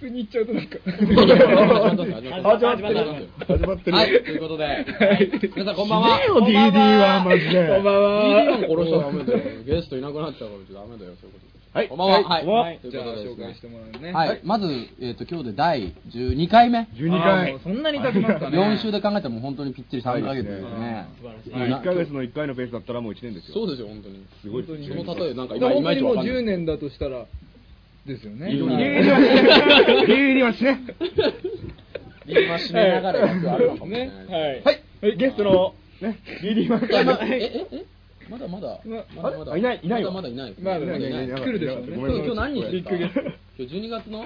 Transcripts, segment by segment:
普通に言っちゃうとなんか。始まった始まった始まってる始まってるはい、ということで、皆さんこんばんは。死ねよ DD はマジでこんばんは。DD を殺しちゃダメだよ。ゲストいなくなっちゃうからダメだよ、そういうこと。はいこんばんは。はい。はいというじゃあ紹介してもらうね。はい、まず、えっと、今日で第12回目。12あー回そんなに経ちますかね。4週で考えたらもう本当にぴっちり3ヶ月ですね。まあ1ヶ月の1回のペースだったらもう1年ですよそうですよ、本当に。すごい本当にその例え、なんか今、いまいち本当にもうわかんない。10年だとしたら、ですよね。いいよはいね DD はしねリマしながらやつあるのかもしれねない。。はい。はいゲストのね DD マンいや、ま、え、え、えまだまだ、ままだまだ。あいないいないわまだいない。まだいない。いない今来るでしょ今日何日今日12月の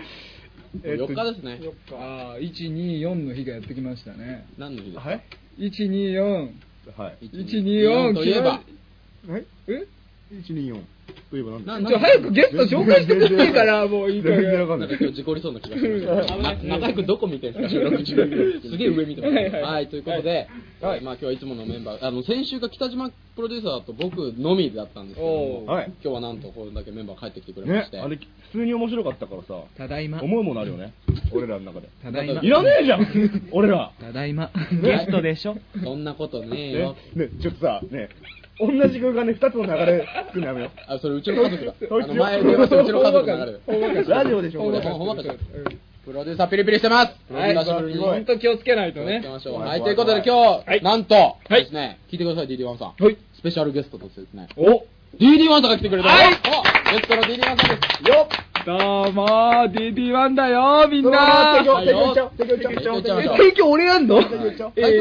えっと4日ですね。ああ、1、2、4の日がやってきましたね。何の日ですかはい1、2、4。はい1 2 4といえば、はいえ124といえば何なだちょ、早くゲスト紹介してくれいいから、もういいから。なんか今日事故りそうな気がします。な中居君どこ見てるんですか、収録中。すげえ上見てます。はいはいはい、ということで、はい。まあ今日はいつものメンバー、あの、先週が北島プロデューサーと僕のみだったんですけどはい。今日はなんとこれだけメンバー帰ってきてくれまして、ねあれ普通に面白かったからさただいま。思うものあるよね。俺らの中で。ただいま。いらねえじゃん俺ら。ただいま。ゲストでしょ。そんなことねえね。よ。ねちょっとさね同じ空間で2つの流れ作る。のやめよあ、それうちの家族だ。あの前電話したうちの家族の流れラジオでしょこれ。ほんわかしプロデューサーピリピリしてます。本当気をつけないとね。はい、と怖いういことで今日、はい。なんと、はい。ですね、聞いてください、DD1 さん。はい。スペシャルゲストとしてですね、お。DD1 さんが来てくれた。はい。おゲストの DD1 さんです。よどうもー、DD1 だよみんうな提提供しちゃおう提供しちゃおう提供しちゃおうえ、提供俺やんのタイト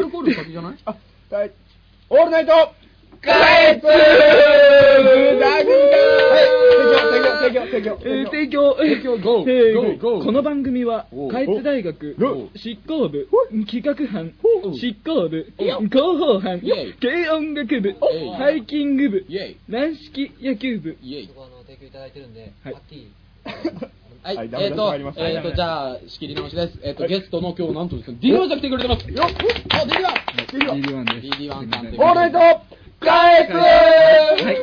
ルコール先じゃないあはいオールナイトカエツ大丈夫かはい提供提供提供。えー提供、提供。GO えーこの番組はお、下越大学お執行部、企画班お、執行部、お広報班軽音楽部ハイキング部軟式野球部、イェイ。そこあの提供いただいてるんで、はい。はい、えっと、えっと、じゃあ、仕切り直しです。えっと、ゲストの今日なんとですね、DD1 さん来てくれてます。よっ。お、DD1! DD1 です。DD1 さんオールナイト返す。はい。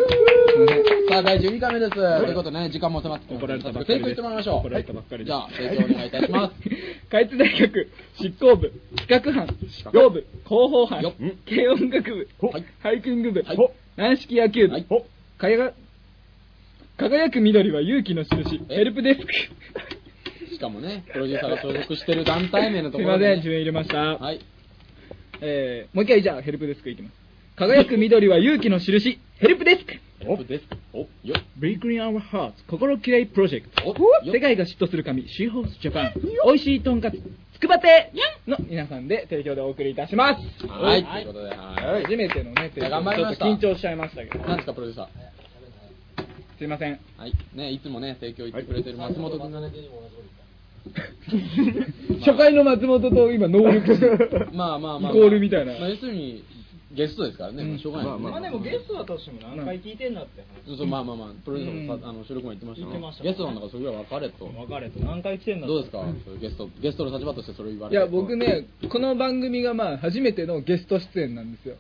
さあ、第12回目です。ということでね、時間も迫ってきて怒られたばっかりです。てもらいましょう。怒られたばっかりです。じゃあ、提供お願いいたします。下越大学執行部、企画班、執行部、広報班軽音楽部ハイキング部はい、軟式野球部。はい、かや輝く緑は勇気の印、え？ヘルプデスク。しかもね、プロデューサーが所属してる団体名のところで、すいません、順入れました。はい。えー、もう一回じゃあヘルプデスクいきます。輝く緑は勇気の印、ヘルプデスク。おです。およ Break in our hearts 心きれいプロジェクト。およ世界が嫉妬する神、シーホースジャパン。美味しいとんかつ、つくば亭の皆さんで提供でお送りいたします。はい、ということで、はい。初めてのね、提いや供頑張りましたちょっと緊張しちゃいましたけど。何ですか、プロデューサすいません。ー。はい。ね、いつもね、提供言ってくれてる松本君がね。初回の松本と今、能力値。まあまあまあ。イコールみたいなまあ、要するに、ゲストですからね、まあしょうがない。ですね。まあ。まあでもゲストだとしても何回聞いてんだってそうそう、まあまあまあ、プロデューサーもさ、あの収録も言ってました言ってました。ゲストなんだからそれぐらい分かれと。話分かれと。何回来てんだってどうですか？そういうゲスト、ゲストの立場としてそれを言わいれて。や、僕ね、この番組がまあ、初めてのゲスト出演なんですよ。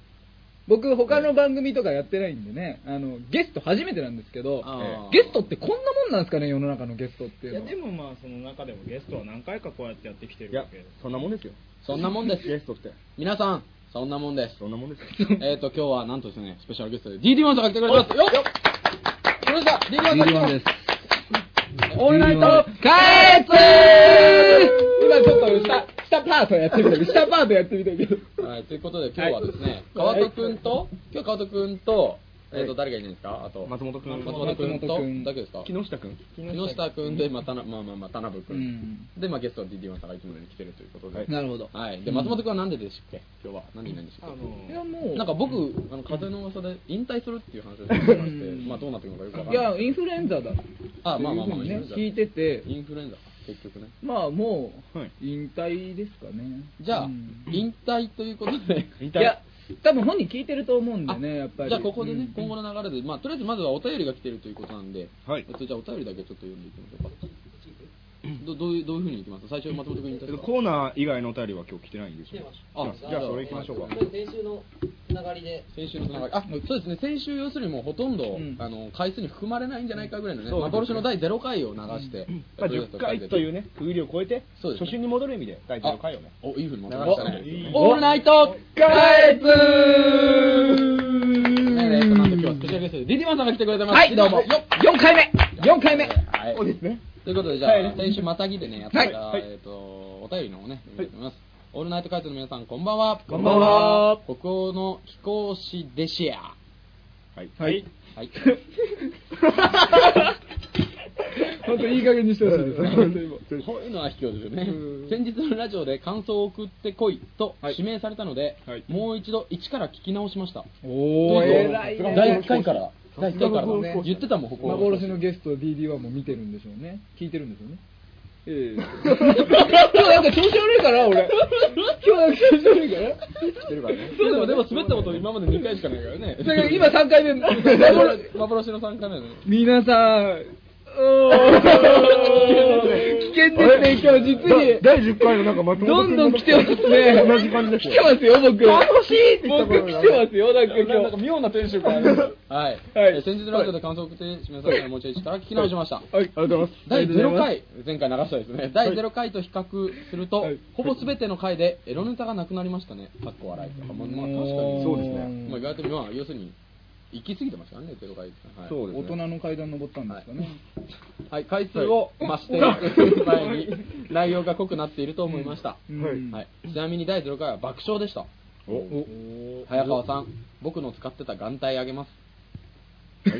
僕、他の番組とかやってないんでね、あの、ゲスト初めてなんですけどあー、ゲストってこんなもんなんですかね、世の中のゲストっていうの。は。いやでもまあその中でもゲストは何回かこうやってやってきていやるわけでそんなもんですよ。そんなもんです。ゲストって。皆さん、そんなもんです。そんなもんですよ。えっと、今日はなんとですね、スペシャルゲストで DD1 さんが来てくれてます。よっ。プロデューサー、DD1 さん来てます。オールナイト、帰ツ今ちょっと下、下パートやってみたけど、下パートやってみたけど。はい、ということで今日はですね、川戸くんと、今日川戸くんと、えっと、誰がいないんですか？あと、松本君松本くんと？だけですか？木下君木下くんで、まあ、たなまあまあまあ、田辺く。うんん。で、まあ、ゲストは DD1 さんがいつものように来てるということで。なるほど。はい。で、松本くんはなんででしたっけ？今日は。何人なんでしたっけ？いや、もう。なんか僕、あの、風の噂で引退するっていう話を聞いてまして、まあどうなってるのかよくわかんない。いや、インフルエンザだ。あ、まあまあまあ、聞いてて、インフルエンザ、結局ね。まあもうはい、引退ですかね。じゃあうん、引退ということで、引 いや、多分本人聞いてると思うんでね、やっぱり。じゃあここでね、うん今後の流れで、まあとりあえずまずはお便りが来てるということなんで、はいえっと、じゃあお便りだけちょっと読んでいきましょうか。どどういうどういうふうにいきます？最初松本君に言ったコーナー以外のお便りは今日来てないんですよあじゃあそれ行きましょうか先週のつながりで。先週のつながり。あ、そうですね。先週要するにもうほとんど、んあの、回数に含まれないんじゃないかぐらいのね、ね幻の第0回を流して、まあ、10回というね、区切りを超えて、そうですね初心に戻る意味で、第0回をね。お、いいふうにまとめましたねお。オールナイトカエツねえっとなんと今日はスペシャルゲストでリディマンさんが来てくれてます。はい、どうも。よっ4回目 !4 回目はい。そうですね。ということで、じゃあ、はい先週またぎでね、やってた、はいえっ、と、お便りの方をね、読みたいと思います。オールナイトカイトの皆さん、こんばんは。こんばんは。北欧の飛行士デシア。はい。はい。はい。本当いい加減にしてほしいですね。本当にもうこういうのは卑怯ですよねうん。先日のラジオで感想を送ってこいとはい指名されたので、はいもう一度一から聞き直しました。おとー、いうと偉いね。第1回から、第1回からね言ってたもん、ここ。幻のゲスト DD1 も見てるんでしょうね。聞いてるんでしょうね。ええ 今日なんか調子悪いかな、俺。今日なんか調子悪いかな。てるからね。でも、でも滑ったこと今まで2回しかないからね。だから今3回目。幻 幻の3回目だね。皆さん、危険ですね、今日実に。第10回のなんか松本どんどん来てますね。同じ感じです来てますよ、僕。楽しいって言った僕来てますよ、なんか今なんか日。妙なテンションがある。はい。先日のラジオで感想を送って示されたもう一度から聞き直しました。はい、ありがとうございます。第0ありがとうございます回、前回流したですね。第0回と比較するとはい、ほぼ全ての回でエロネタがなくなりましたね。かっこ笑いとか。まあ、まあ確かに。そうですねまあ、意外と、まあ、要するに、行き過ぎてましたね、0回。はい。そうですね。大人の階段登ったんですかね。はい、回数を増してい。く前に、内容が濃くなっていると思いました。うん。はい。はい、ちなみに第0回は爆笑でした。お早川さん、僕の使ってた眼帯あげます。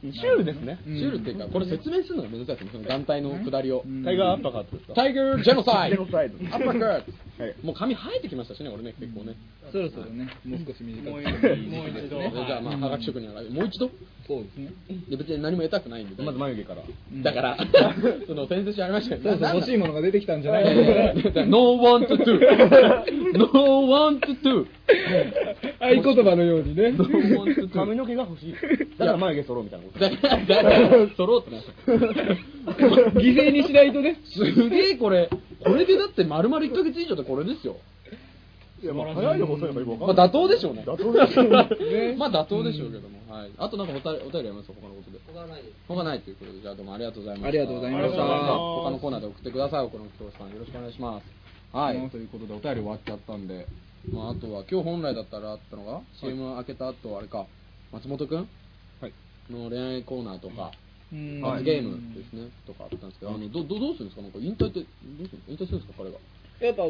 シュールですね。シュールっていうか、これ説明するのが難しいですね、その眼帯の下りを。うん。タイガーアッパーカットですか？タイガージェノサイド。ジェノサイド。アッパーカットはいもう髪生えてきましたしね、俺ね、結構ね。そろそろね、もう少し短く。もう一度。ねじゃあ、まあ、はがき職人は、もう一度？そうですね。で別に何も得たくないんで。まず眉毛から。だから、その、先々週ありましたよそうそう、欲しいものが出てきたんじゃない No want to No want to 合言葉のようにね。髪の毛が欲しい。だから眉毛揃うみたいなこと。だから、だから、揃うってなった。犠牲にしないとね。すげえこれ、これでだって丸々1ヶ月以上でこれですよ。いや、まあ、早いのか遅いのかよくわかまあんない。妥当でしょうね。妥当でしょうね まあ妥当でしょうけども。はい。あとなんかお便りお便りありますか？他のことで。他はないです。他ないということで、じゃあどうもありがとうございました。ありがとうございました他のコーナーで送ってください。この教師さんよろしくお願いします。はい。うんということでお便り終わっちゃったんで、まああとは今日本来だったらあったのが、CM 開けた後あれか、松本くん？はい。の恋愛コーナーとか、うん罰ゲームですね、とかあったんですけど、あのどどどうするんですか？なんか引退って、どうする引退するんですか？彼が。やっぱ、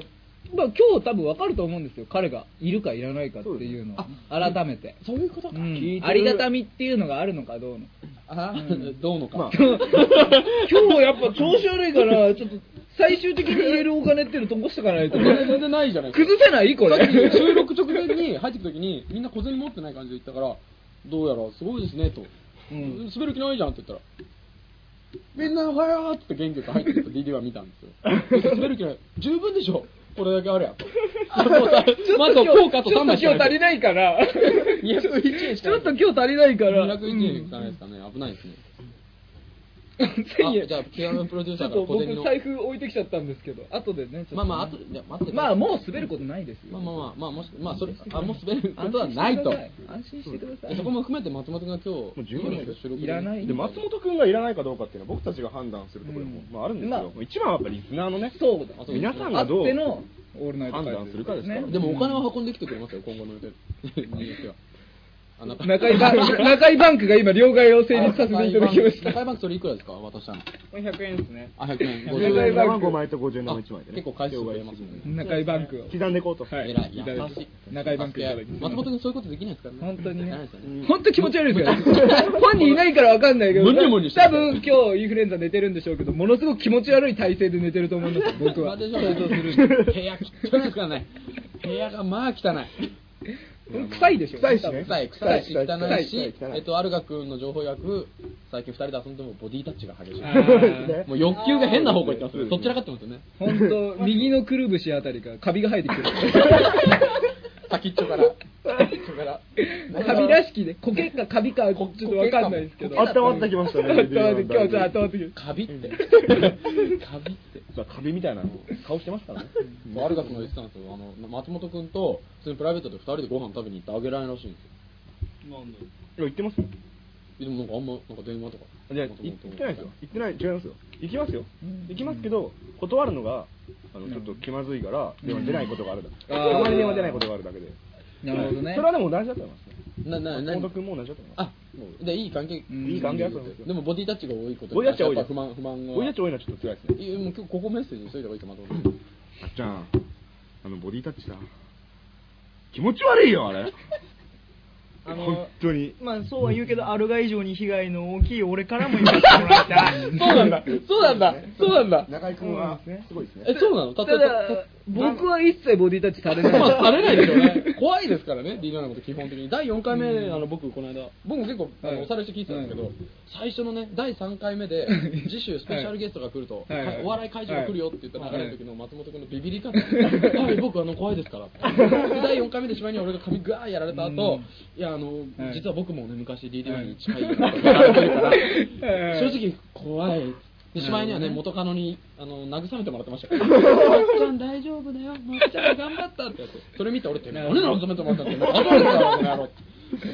まあ今日多分わかると思うんですよ。彼がいるかいらないかっていうのを。改めて。そういうことか。ありがたみっていうのがあるのかどうのか。あ、どうのか。まあ 今日やっぱ調子悪いから、ちょっと最終的に入れるお金っていうの残しておかないと。全然ないじゃない。崩せないこれ。収録直前に入ってくるときに、みんな小銭持ってない感じで言ったから、どうやらすごいですねと。うん滑る気ないじゃんって言ったら、みんなおはようって元気よく入ってくると DD は見たんですよ。滑る気ない。十分でしょこれだけあるやん。まずは効果と3枚しか今日足りないから。201円しかない。ちょっと今日足りないから。201円いかないですかね。危ないですね。1000 円あじゃあ、ピアノプロデューちょっとサーから小銭の。僕財布置いてきちゃったんですけど、後でね。ちょっとまあまあ、あと、じゃあ待って。まあもう滑ることないですよ。まあまあまあ、まあ、もし、まあ、それ、あ、もう滑ることはないと。安心してください。そこも含めて松本が今日、もう十分ですよいらないで、松本くんがいらないかどうかっていうのは僕たちが判断するところでも、うんまああるんですけど、まあ一番はやっぱりリスナーのね、そうだ。皆さんあがどう判断するかですからねでもお金は運んできてくれますよ、今後の予定。中井バンク、中井バンクが今、両替を成立させていただきました。中井バンクそれいくらですか渡したの？これ100円ですね。あ、100円。中井バンク5枚と50円の1枚でね。結構回数増えますね。中井バンクを。刻んでいこうと。はい。偉い。いただき。中井バンクいただき松本君そういうことできないですか？らね。本当にね。本当気持ち悪いですよね。本人いないからわかんないけど、多分今日インフルエンザ寝てるんでしょうけど、ものすごく気持ち悪い体勢で寝てると思うんですよ、僕は。部屋汚いですからね。部屋がまあ汚い。臭いでしょ。臭いしね臭い、臭いし、汚いしえっと、アルガ君の情報訳、最近二人で遊んでもボディタッチが激しい。もう欲求が変な方向行ってますそっちらかってますよね。本当 右のくるぶしあたりからカビが生えてきてる。先っちょから。先っちょから。カビらしきで、苔かカビかちょっとわかんないですけど。温まってきましたね。温まって今日ちょっと温まって。きカビって。カビって。さカビみたいな顔して。ますからね。そうアルガスが言って。たんですよ。あの、松本くんと、普通にプライベートで二人でご飯食べに行って。あげられないらしいんですよ。なんだいや言って。ますよ。でもなんかあんま、なんか電話とか。いや、い行ってないですよ。行ってない、違いますよ。行きますよ。行きますけど、断るのが、あの、ちょっと気まずいから、電話出ないことがあるだけ。たまに電話出ないことがあるだけで。なるほどねそれはでも同じだと思いますね。な、な、な松本君も同じだと思います。あ、もう、で、いい関係。うんいい関係だと思いますよ。でもボディタッチが多いことボディタッチは多い不満、不満が。ボディタッチ多いのはちょっと辛いですね。いやもう今日ここメッセージにしといた方がいいか、松本君。あっちゃん、あの、ボディタッチさ、気持ち悪いよ、あれ。あの本当に。まあそうは言うけど、アルガ以上に被害の大きい俺からも言わせてもらいたい。そうなんだ。そうなんだ。そうなんだ。中井君は、すごいですね。え、そうなの？たただ、僕は一切ボディタッチされない。まあ、されないですよね。怖いですからね、DJ のこと基本的に。第4回目、あの、僕、この間、僕も結構、あの、はいおさらいして聞いてたんですけど、最初のね、第3回目で、次週スペシャルゲストが来ると、お笑い会場が来るよって言ったはい流れの時の松本君のビビり方。はい、僕、あの、怖いですから。で、第4回目でしまいに俺が髪ぐわーやられた後、いや、あの、はい実は僕もね、昔 DD1 に近いやられてるから、はい正直怖い。で、しまいにはね、元カノに、あの、慰めてもらってましたから。まっちゃん大丈夫だよ。まっちゃん頑張ったってやつ。それ見て俺って、何で慰めてもらったって。あ、そうですか、この野郎。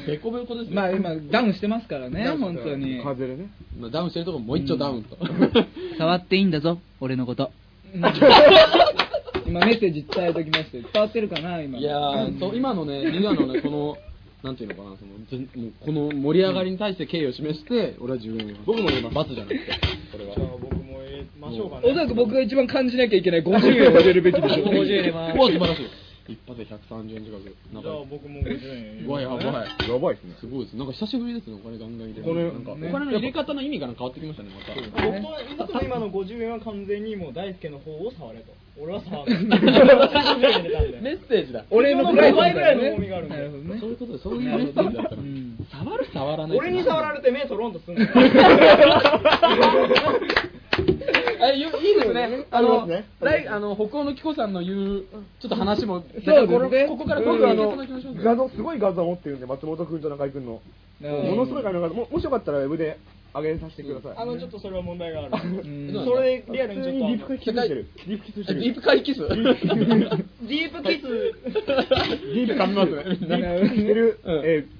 ベコベコですよ。まあ今、ダウンしてますからね、本当に。風でね。まあダウンしてるとこもう一丁ダウンと。触っていいんだぞ、俺のこと。今メッセージ伝えときまして、伝わってるかな、今。いやー、そう、今のね、リアのね、この、なんていうのかな、その、ぜもうこの盛り上がりに対して敬意を示して、俺は自分を。僕も言います。罰じゃなくて、これはじゃ。あ僕も入れましょうかね。おそらく僕が一番感じなきゃいけない 50円を入れるべきでしょう。50入れ素晴らしい。一発で130円近く。なんじゃあか、僕も50円。うわ、やばい。やばいですね。すごいです。なんか久しぶりですね、お金ガンガン入れる。これなんか、おね金の入れ方の意味が変わってきましたね、また。僕の今の50円は完全にもう大輔の方を触れと。俺は触らない。入れたんでメッセージだ。俺のプライド5倍ぐらいの重みがあるんでそういうこそういうメッセージだったらうん。触る触らない。俺に触られて目取ろうとすんの。いいですね。あのね、来、あの、北欧の紀子さんの言う、ちょっと話も、そうですねこれここから僕あの画像すごい画像持ってるんで松本君と中井君のうんものすごい画像もしよかったらウェブで上げさせてください。あの、ちょっとそれは問題がある。うん。それでリアル普にちょっと。ディープキスしてるディープキスしてる。ディープ会キス。ディープキス、ディープ噛みますね。ディープキスしてる、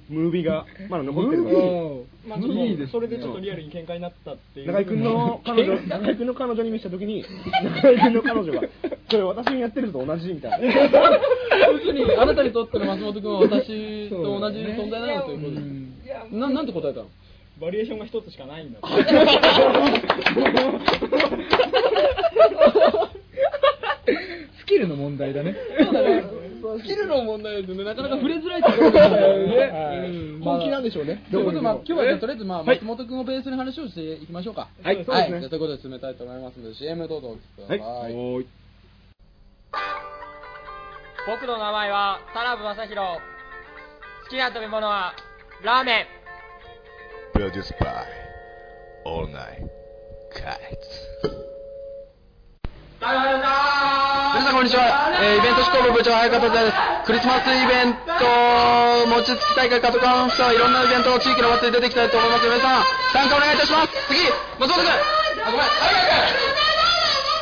ムービーがまだ残ってるんでおー？まあちょそれでちょっとリアルに喧嘩になったっていう。中井君の彼女中井君の彼女に見せたときに中井君の彼女がそれ私にやってるのと同じみたいな。要するに、あなたにとっての松本君は私と同じ存在なのということで。す。な、なんて答えたの？バリエーションが一つしかないんだ。スキルの問題だね。そうだね。スキルの問題ですよね。なかなか触れづらいところだよね。うん本気なんでしょうねということで、まあ、今日はじゃあとりあえず、まあ、はい松本君をベースに話をしていきましょうか。はいそうですねじゃあということで進めたいと思いますので、CM どうぞお聞きください。はい僕の名前は田辺正宏好きな食べ物はラーメン Produced by All Night. Kites. 皆さんこんにちは、えーイベント執行部部長早川達也です。クリスマスイベント餅つき大会カトカンスタいろんなイベント地域の祭り出ていきたいと思います。皆さん参加お願いいたします。次松本君あごめん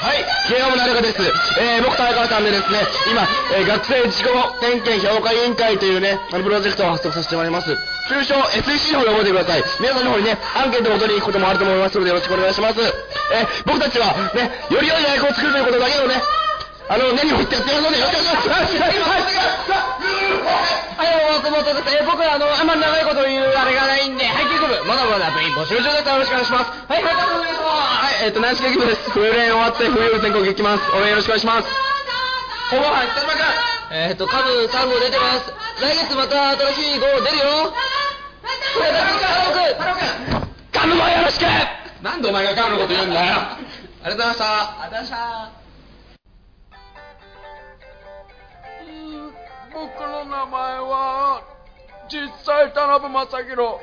はい、慶応部の有賀です。えー、僕と相川さんでですね、今、えー学生自己点検評価委員会というね、あのプロジェクトを発足させてもらいます。通称 SEC の方で覚えてください。皆さんの方にね、アンケートを取りに行くこともあると思いますのでよろしくお願いします。えー、僕たちはね、より良い大学を作るということだけをね、あの、根に持ってやってますのでよろしくお願いします。はい、松本です。えー僕はあの、あんまり長い。こと言うあれがない。んで、配給部、まだまだ部員募集中です。よろしくお願いします。はい、はい、お願いします。はい、えっ、と、軟式劇部です。冬練終わって冬全国行きます。応援よろしくお願いします。ほぼはい、田島君。えーっと、数3号出てます。来月また新しい号出るよ。これだけか、僕。ガムもよろしくなんでお前がガムのこと言うんだよありがとうございました。ありがとうございました。僕の名前は実際田辺正宏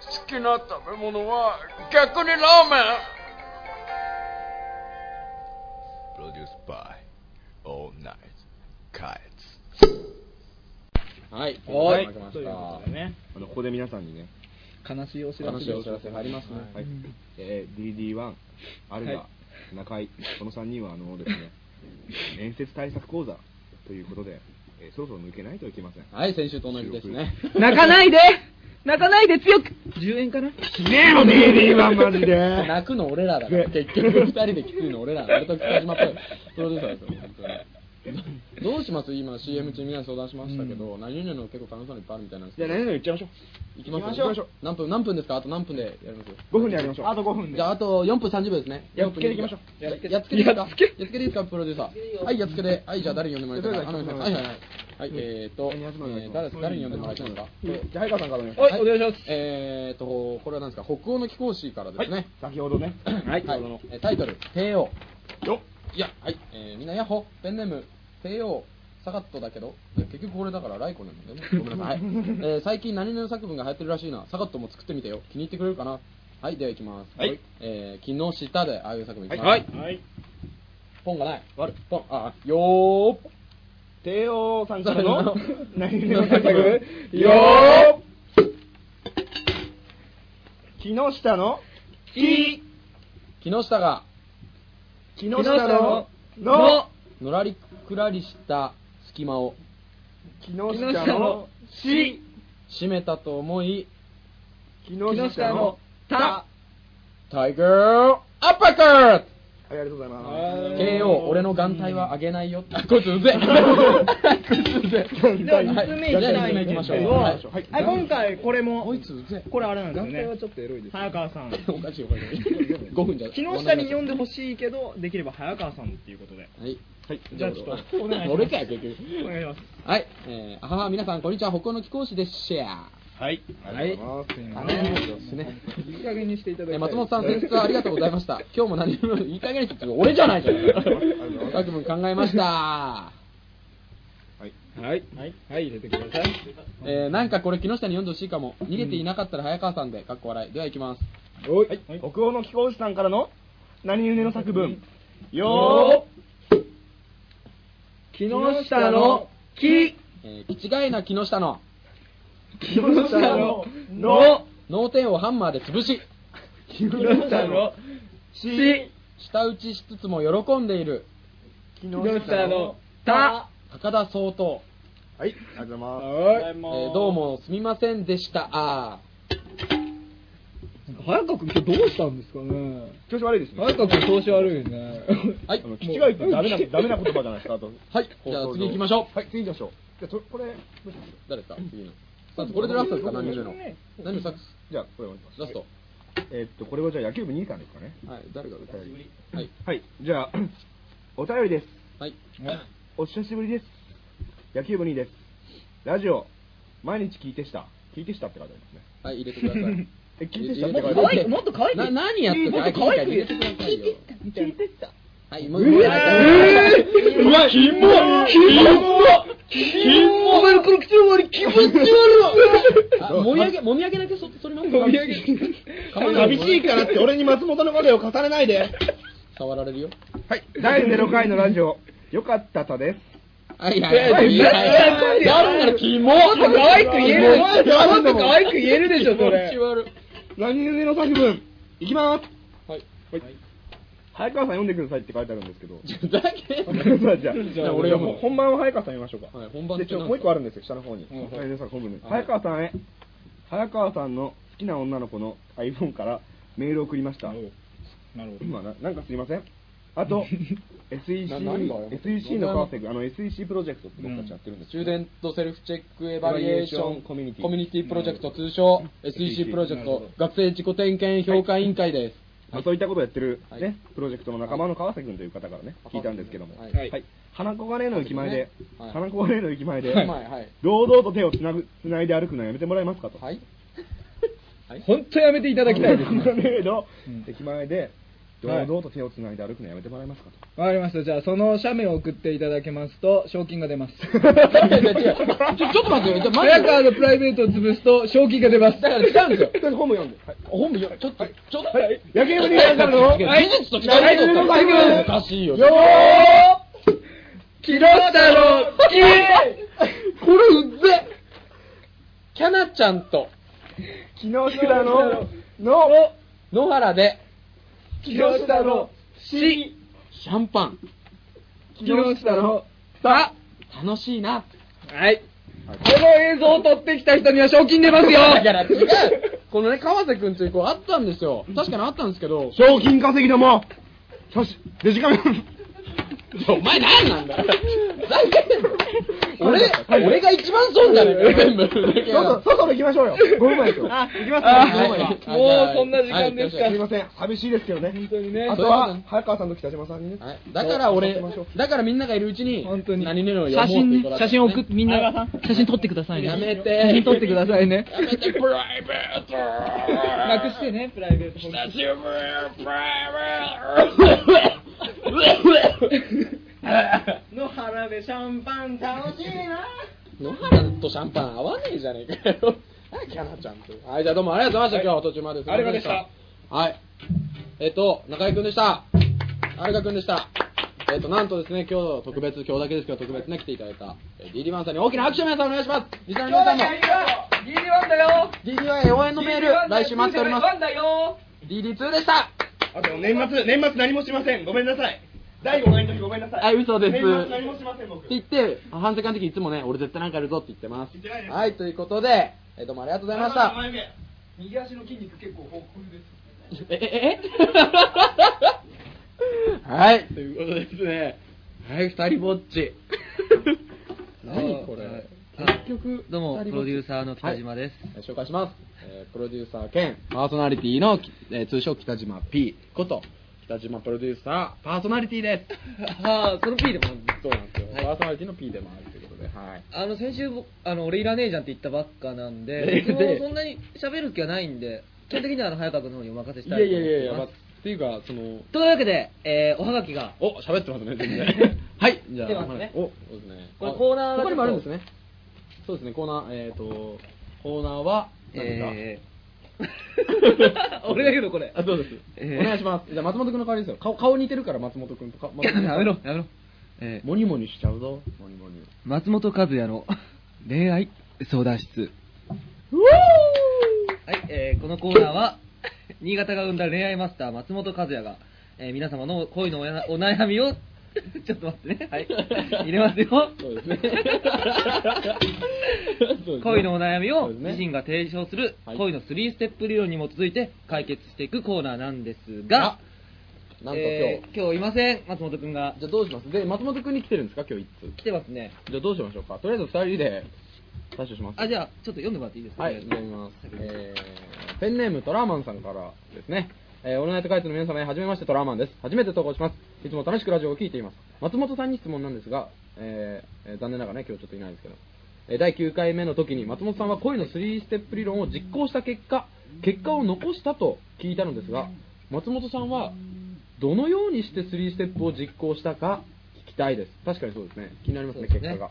好きな食べ物は逆にラーメン Produced by All Night Kites. はい。はい負けましということた。でね。あのここで皆さんにね、悲しいお知らせ悲しいお知らせがありますね。はい、えー DD1、アルガ、はい中井、この3人はあのですね、面接対策講座ということで、えーそろそろ抜けないといけません。はい、先週と同じですね。泣かないで泣かないで強く10円かな？ねえの DD1 マジで泣くの俺らだから、結局二人できついの俺ら。俺と北島プロデューサーですよ、本当に。どうします？今 CM 中みんなに相談しましたけど、何々の結構楽しそうにいっぱいあるみたいなんですけど。じゃあ何々言っちゃいましょう。行きます行きましょう何分、何分ですか？あと何分でやります？5分でやりましょう。あと5分で。じゃああと4分30秒ですね。やっつけでいきましょう。やっつけやっつけでいいですかやっつけでいいですか？プロデューサー。はい、やっつけで。はい、じゃあ誰に呼んでもらいたいか。あの、はいはいはい。はい、えーと、えー誰誰に呼んでもらいたいんですか？じゃあ、早川さんからお願いします。はいお願いしますえーと、これは何ですか？北欧の貴公子からですね。先ほどね。はい、はいえータイトル、帝王。よいや、はい、えー、みんなヤッホー、ペンネーム、帝王、サガットだけど、結局これだからライコなんだよね。ごめんなさい。はい、えー、最近何々の作文が流行ってるらしいな。サガットも作ってみてよ。気に入ってくれるかな？はい、では行きます。はい。えー、木下でああいう作文いきます。はいはい。ポンがない。悪ポン、あ、よー帝王さんからの何々の作文よー。木下の木。木下が、木下のの。の。のらりくらりした隙間を。木下のし。閉めたと思い、木木下の下のた。タイガーアッパーカットはい、ありがとうございます。KO、俺の眼帯はあげないよ。あ、こいつうぜえ。こいつうぜえ。じゃあ、2つ目いきじゃいきましょう。ですけど、ははいい、今回これもこ、いつうぜえ。これあれなんですよね眼帯は。ちょっとエロいです早川さん。おかしいおかしい。5分じゃ。木下に読んでほしいけど、できれば早川さんっていうことで。はい。はい。じゃあちょっと、お願いします。俺かよ、結局。お願いします。はい。えー、あはは、皆さん、こんにちは。北欧の貴公子でシェア。はい。ありがとうございます。ですね。いい加減にしていただき松本さん、先日はありがとうございました。今日も何もいい加減にしてって俺じゃないじゃん。作文考えました。はい。はいはいはい入れてくださいえー、なんかこれ木下に読んでほしいかも。逃げていなかったら早川さんで、かっこ笑い。では行きます。おいはい。北欧の貴公子さんからの何々の作文。よ木下の木えー、気違いな木下のー木下のの脳天をハンマーで潰し、木下のし舌打ちしつつも喜んでいる木木下のた高田総統。はい。ありがとうございます。はいえーどうもすみませんでした。あ早川君今日どうしたんですかね調子悪いですね。早川君調子悪いねーはいあ。の、聞き違いってダメな、ダメな言葉じゃないですか、あと。はい。じゃあ次行きましょう。はい、次行きましょう。じゃあ、そこれ、どうします誰ですか？次の。さあこれでラストですか何人目の。何のサックスじゃあ、これお願いします。ラスト。えーっと、これはじゃあ野球部兄さんですかね。はい。誰が歌うはい。はい。じゃあ、お便りです。はい。お久しぶりです。野球部2です。ラジオ、毎日聞いてした。聞いてしたって書いてありますね。はい、入れてください。え、聞いてしたって書いてあるてもっと可愛くな何やってんの？もっと可愛く入れてくださいよ。聞いてた。はい、もう、もうわキモキモお前のこの口の周り気持ち悪いあもみあげ、もみあげだけそそりますもみあげ寂しいからって俺に松本の声を重ねないで。触られるよ。はい。第0回のラジオ、よかったたです。はいはいはい。いやいやいややるならキモもっと可愛く言えるもっと可愛く言えるでしょそ気持れち悪い。何々の作文、いきます。はい。早川さん読んでくださいって書いてあるんですけど。じゃあ、じゃあ俺読むもう本番は早川さん読みましょうか。はい、本番で、ちょ、もう一個あるんですよ、下の方に。うん。早川さんへ、早川さんの好きな女の子の iPhone からメールを送りました。なるほど。今な、なんかすいません。あと、SEC、SEC のパーフェクト、あの SEC プロジェクトって僕たちやってるんですスチューデントセルフチェックエバリエーションコミュニティコミュニティプロジェクト通称 SEC プロジェクト学生自己点検評価委員会です。まあそういったことをやってる、はい。ね、プロジェクトの仲間の川崎君という方からね、聞いたんですけども、はい。はい。花子金の駅前で、はい。花子金の駅前で、はい。はい。堂々と手をつなぐ、つないで歩くのやめてもらえますかと。はい。はい。本当やめていただきたいですね。駅前で、堂はい。々と手をつないで歩くのやめてもらえますかと。わかりました。じゃあその写メを送っていただけますと賞金が出ます。いやいや違うちょちょっと待ってよ。じゃあマジで早川のプライベートを潰すと賞金が出ます。だから違うんですよ。とりあえず本部読んで。はい。本部よ、ちょっと、ちょっと。野球部に選んだの？はい。技術と違うはい技術とはい違うおかしいよ。よ木下の木これうっぜ。キャナちゃんと木下の、の、野原で木下の、し、シャンパン木下の、さ楽しいな。はい。この映像を撮ってきた人には賞金出ますよ。だから違う。このね川瀬君という子あったんですよ。確かにあったんですけど。賞金稼ぎども、写真、デジカメ、お前何なんだよ。俺俺が一番損じゃね外、外で行きましょうよ。5分前ですよ。あ、行きますもうそんな時間ですか。すいません、寂しいですけどね。本当にね。あとは、早川さんと北島さんにね。はい。だから俺だからみんながいるうちに本当に。何々を写読もうっていう真写真送っみんな写真撮ってくださいね。やめて。写真撮ってくださいね。やめてプライベート。なくしてねプライベート久しぶりプライベート野原でシャンパン楽しいな。野原とシャンパン合わねえじゃねえかよ。キャナちゃんと。はい、じゃあどうもありがとうございました、今日は途中まで。ありがとうございました。はい。えっと、中井くんでした。ありがくんでした。えっと、なんとですね、今日特別、今日だけですけど特別ね、来ていただいた、えー DD1 さんに大きな拍手を皆さんお願いします。リスナーの皆さんも、DD1 だよ DD1 応援のメール、来週待っております。DD1 だよ DD2 でした。あと、年末、年末何もしません。ごめんなさい。第5回の時ごめんなさい。はい嘘です年末何もしません、僕。って言って、反省会の時いつもね、俺絶対なんかやるぞって言ってます言ってない。ですはい、ということで、えーどうもありがとうございました。前目右足の筋肉結構豊富です。え、え、え？はい、ということでですね。はい、二人ぼっち。何これ。結局、どうも、プロデューーサーの北島です。はい紹介します、えープロデューサー兼パーソナリティの、えー通称北島 P こと北島プロデューサーパーソナリティです。ああ、その P でも、そうなんですよ、はい。パーソナリティの P でもあるということではい。あの、先週僕、あの、俺いらねえじゃんって言ったばっかなんで、もそんなに喋る気はないんで、基本的にはあの、早川君の方にお任せしたいと思っていやいやいや、まあ、ます。っていうかそのというわけで、えー、おはがきが、お喋ってますね全然。はいじゃあね。おそうですね。これコーナーここにもあるんですねそうですねコーナーえっ、とコーナーはえー、俺が言うのこれ。あそうです、えー。お願いします。じゃあ松本君の代わりですよ。顔顔似てるから松本君とか。やめろ、やめろ。えー、モニモニしちゃうぞ。モニモニ。松本和也の恋愛相談室。はい、えーこのコーナーは、新潟が生んだ恋愛マスター、松本和也が、えー皆様の恋のおやお悩みを、ちょっと待ってね。はい。入れますよ。そうですね。恋のお悩みをそうですね。自身が提唱するはい。恋の3ステップ理論に基づいて解決していくコーナーなんですが、なんと今日、えー今日。いません、松本くんが。じゃあどうします？で松本君に来てるんですか？今日一来てますね。通じゃあどうしましょうか？とりあえず二人で対処します。あ、じゃあ、ちょっと読んでもらっていいですか、はい、読みます。えー、ペンネームトラーマンさんからですね。えー、オールナイトカイツの皆様へ、はじめましてトラーマンです。初めて投稿します。いつも楽しくラジオを聞いています。松本さんに質問なんですが、えーえー残念ながらね、今日ちょっといないんですけど、えー第9回目の時に松本さんは恋の3ステップ理論を実行した結果、結果を残したと聞いたのですが、松本さんはどのようにして3ステップを実行したか聞きたいです。確かにそうですね。気になりますね、すね結果が。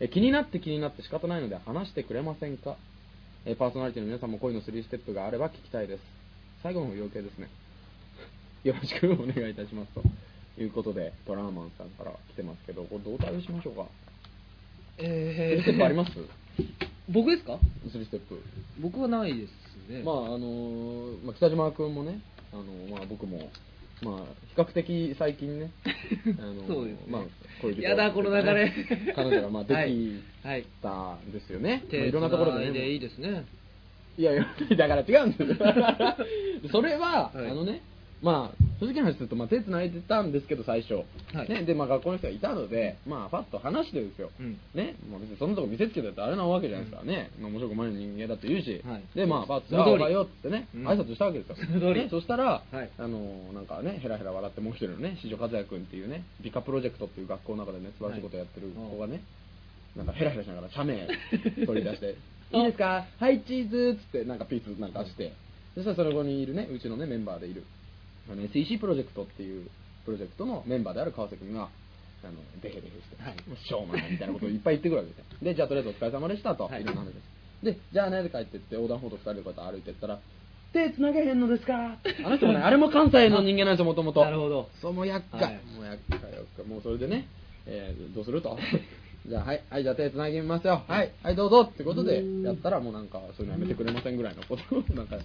え気になって気になって仕方ないので話してくれませんか？えパーソナリティの皆さんも恋の3ステップがあれば聞きたいです最後の要求ですね。よろしくお願いいたしますと。いうことでトラーマンさんから来てますけどこれどう対応しましょうか？え3ステップあります？僕ですか ?3 ステップ。僕はないですね。まああのーまあ、北島君もねあのーまあ、僕もまあ比較的最近ね あのーそうですね。まあ恋人やだこの流れ。彼女がまあではいきはい。たんですよね、まあ手いろんなところでね。いいですね。いやいや、だから違うんですよ。それは、はいあのね、まあ、正直な話すると、まあ、手繋いでたんですけど、最初。はいね、で、まあ、学校の人がいたので、まあ、パッと話してですよ。うんね、まあ、別にそんなとこ見せつけてたってあれなわけじゃないですかね。まあ、面白くもない人間だって言うし。はいで、まあ、パッと、その通りあおはようってね、うん挨拶したわけですよ。その通りねそしたら、はいあの、なんかね、ヘラヘラ笑ってもう一人のね、四条和也君っていうね、美化プロジェクトっていう学校の中でね、素晴らしいことをやってる子がね、なんかヘラヘラしながら写メ取り出して、いいですか？はい、チーズっつって、なんかピースなんかして、そしたらその後にいるね、うちのね、メンバーでいる、あの SEC プロジェクトっていうプロジェクトのメンバーである川瀬君が、あの、デヘデヘして、もうしょうもないみたいなことをいっぱい言ってくるわけですよ。で、じゃあとりあえずお疲れ様でしたと、はいいろんな話です。で、じゃあね、で帰ってって、横断歩道二人でこうやって歩いてったら、手繋げへんのですか？あの人もね、あれも関西の人間なんですよ、もともと。なるほど。そう、もう厄介。はいもう厄介、厄介。もうそれでね、えーどうすると？じゃあ、はい、はい、じゃあ手繋ぎますよ。はい、はい、どうぞってことで、やったらもうなんか、そういうのやめてくれませんぐらいのことを、なんか、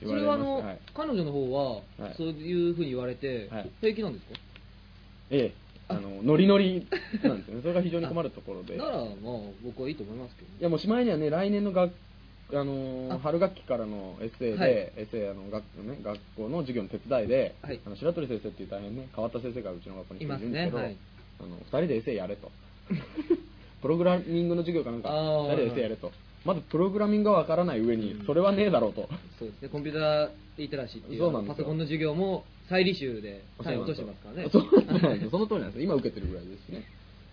言われそれはあの、彼女の方は、はい。そういうふうに言われて、はい。平気なんですか？ええ、あの、ノリノリなんですよね。それが非常に困るところで。なら、まあ、僕はいいと思いますけど、いやもうしまいにはね、来年の学あのーあ。春学期からのエッセイで、はい。エッセイあの学,、ね、学校の授業の手伝いで、はい。あの白鳥先生っていう大変ね変わった先生がうちの学校にいますねるんですけど、はい。あの2人でエッセイやれとプログラミングの授業かなんか。あー。2人でエッセイやれと。まずプログラミングがわからない上にそれはねえだろうと、そうですね、コンピューターリテラシーっていうそうなんですよ。パソコンの授業も再履修で単位落としてますからね。そうなんですよ。その通りなんですよ。今受けてるぐらいですね。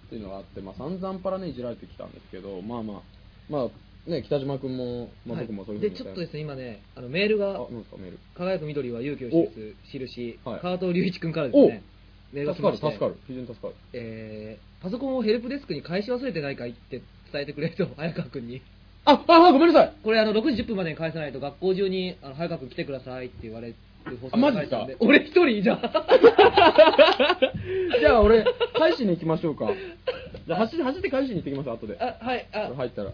っていうのがあって、まあ、散々パラねいじられてきたんですけどまあまあまあね北島君も、まあ、はい。僕もそういうふうにで、ちょっとですね、今ね、あのメールがあ、なんですかメール。輝く緑は勇気を示す印、はい。川藤隆一君からですね、メールが来助かるまして。助かる。非常に助かる。えーパソコンをヘルプデスクに返し忘れてないかいって伝えてくれと、早川君に。ああごめんなさい。これあの6時10分までに返さないと学校中にあの早川君来てくださいって言われる放あマジですか俺一人じゃ。ん じゃあ俺返しに行きましょうか。じゃあ走って走って返しに行ってきます後で。あはいあ。入ったら。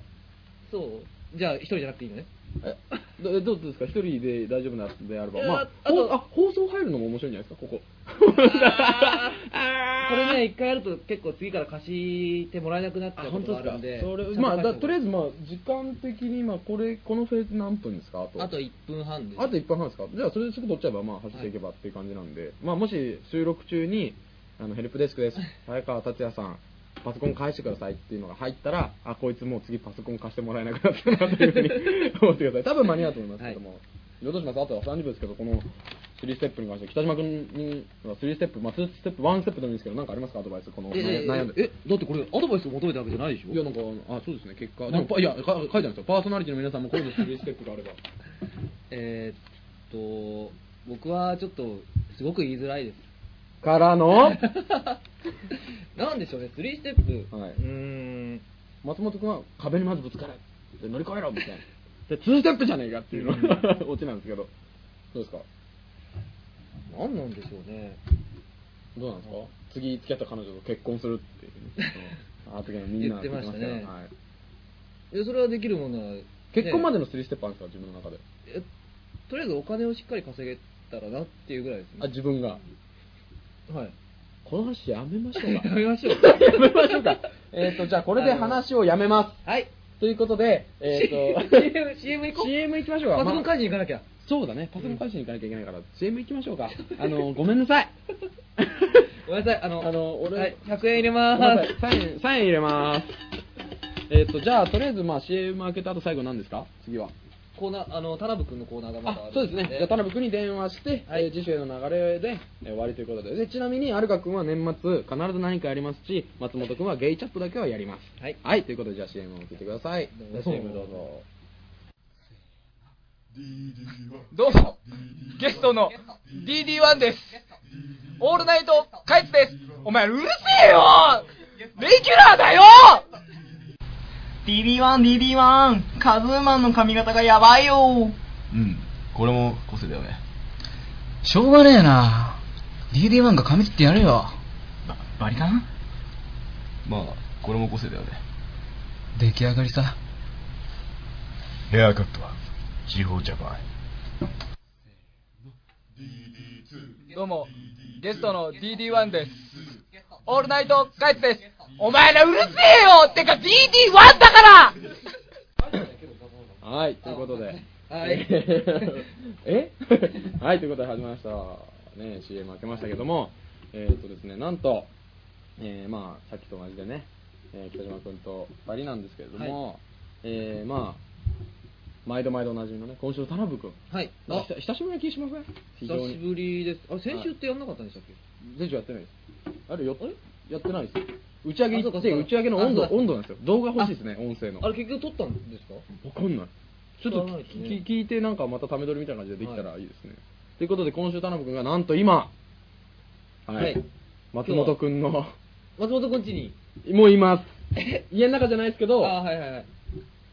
そう。じゃあ一人じゃなくていいのね？えどどうですか？一人で大丈夫なであれば。まあああ放送入るのも面白いんじゃないですか？こここれね一回やると結構次から貸してもらえなくなっちゃうことがあるんで。まあとりあえずまあ時間的にまあこれこのフェーズ何分ですか？あと。あと1分半です。あと1分半ですか？じゃあそれですぐ取っちゃえばまあ走っていけばっていう感じなんで、まあもし収録中にあのヘルプデスクです。早川達也さんパソコン返してくださいっていうのが入ったらあこいつもう次パソコン貸してもらえなくなったなというふうに思ってください。多分間に合うと思いますけども、どうします？あとは30秒ですけどこの3ステップに関して北島君には3ステップ、まあ、2ステップ1ステップでもいいんですけど何かありますかアドバイスこのええ悩んでえだってこれアドバイスを求めたわけじゃないでしょ？いやなんかあそうですね結果。でもパいやか書いてあるんですよ。パーソナリティの皆さんもこういうの3ステップがあれば。えーっと僕はちょっとすごく言いづらいです。からの？なんでしょうね3ステップ、はい。うーん。松本君は壁にまずぶつかれ。で乗り越えろみたいな。で2ステップじゃねえかっていうのが オチなんですけど。どうですか？何なんでしょうね。どうなんですか？次付き合った彼女と結婚するっていう。ねあの時はみんな言ってましたね。はい。いやそれはできるものは、ね。結婚までの3ステップあるんですか？自分の中で。えとりあえずお金をしっかり稼げたらなっていうぐらいですあね自分が。はい。この話やめましょうか。やめましょう。やめましょうか。えっとじゃあこれで話をやめます。はい。ということでえっ、と。CM, CM 行こう。CM 行きましょうか。パソコンまあ。返しに行かなきゃ、そうだね。パソコン返しに行かなきゃいけないから、CM 行きましょうか。あのごめんなさい。ごめんなさい。あのあの俺はい、100円入れまーさい。サインサイン入れます。えっ、とじゃあとりあえずまあ CM 開けた後最後何ですか？次は。すコーナーあの田辺君のコーナーがまだあるあそうですね。じゃあ田辺君に電話して、はい。えー次週への流れで、えー終わりということで。でちなみにアルカ君は年末必ず何かやりますし松本君はゲイチャットだけはやります。はい。はい。ということでじゃあ CM を聞いてください。どう CM どうぞ どうも、ゲストの DD1 です。オールナイトカイツです。お前うるせえよレギュラーだよ DD1、DD1、カズーマンの髪型がやばいようん。これも個性だよね。しょうがねえな DD1 が髪切ってやるよば、バリカンまあ、これも個性だよね。出来上がりさヘアカットは、地方ジャパン。どうも、ゲストの DD1 です。オールナイトカイツです。お前らうるせえよ！ってか DD1 だから！はいということで。はい。え？はいということで始まりました。ね CM 開けましたけども。えっ、とですねなんとえーまあさっきと同じでね、えー北島君と2人なんですけれども、えーまあ毎度毎度おなじみのね今週の田辺君。はい。なんか久しぶりな気しません？非常に。久しぶりです。あれ先週ってやんなかったんでしたっけ、選手やってないです。あれよやってないです。打ち上げ行ってあそうかそうか。打ち上げの温度あそうだ。温度なんですよ。動画欲しいですね音声の。あれ結局撮ったんですか？わかんない。ちょっと知らないですね。聞聞いてなんかまたため撮りみたいな感じでできたらい。いですね。ということで今週田辺君がなんと今、はい、はい。松本君の松本くんちに？もういます。家の中じゃないですけど、あはいはいはい。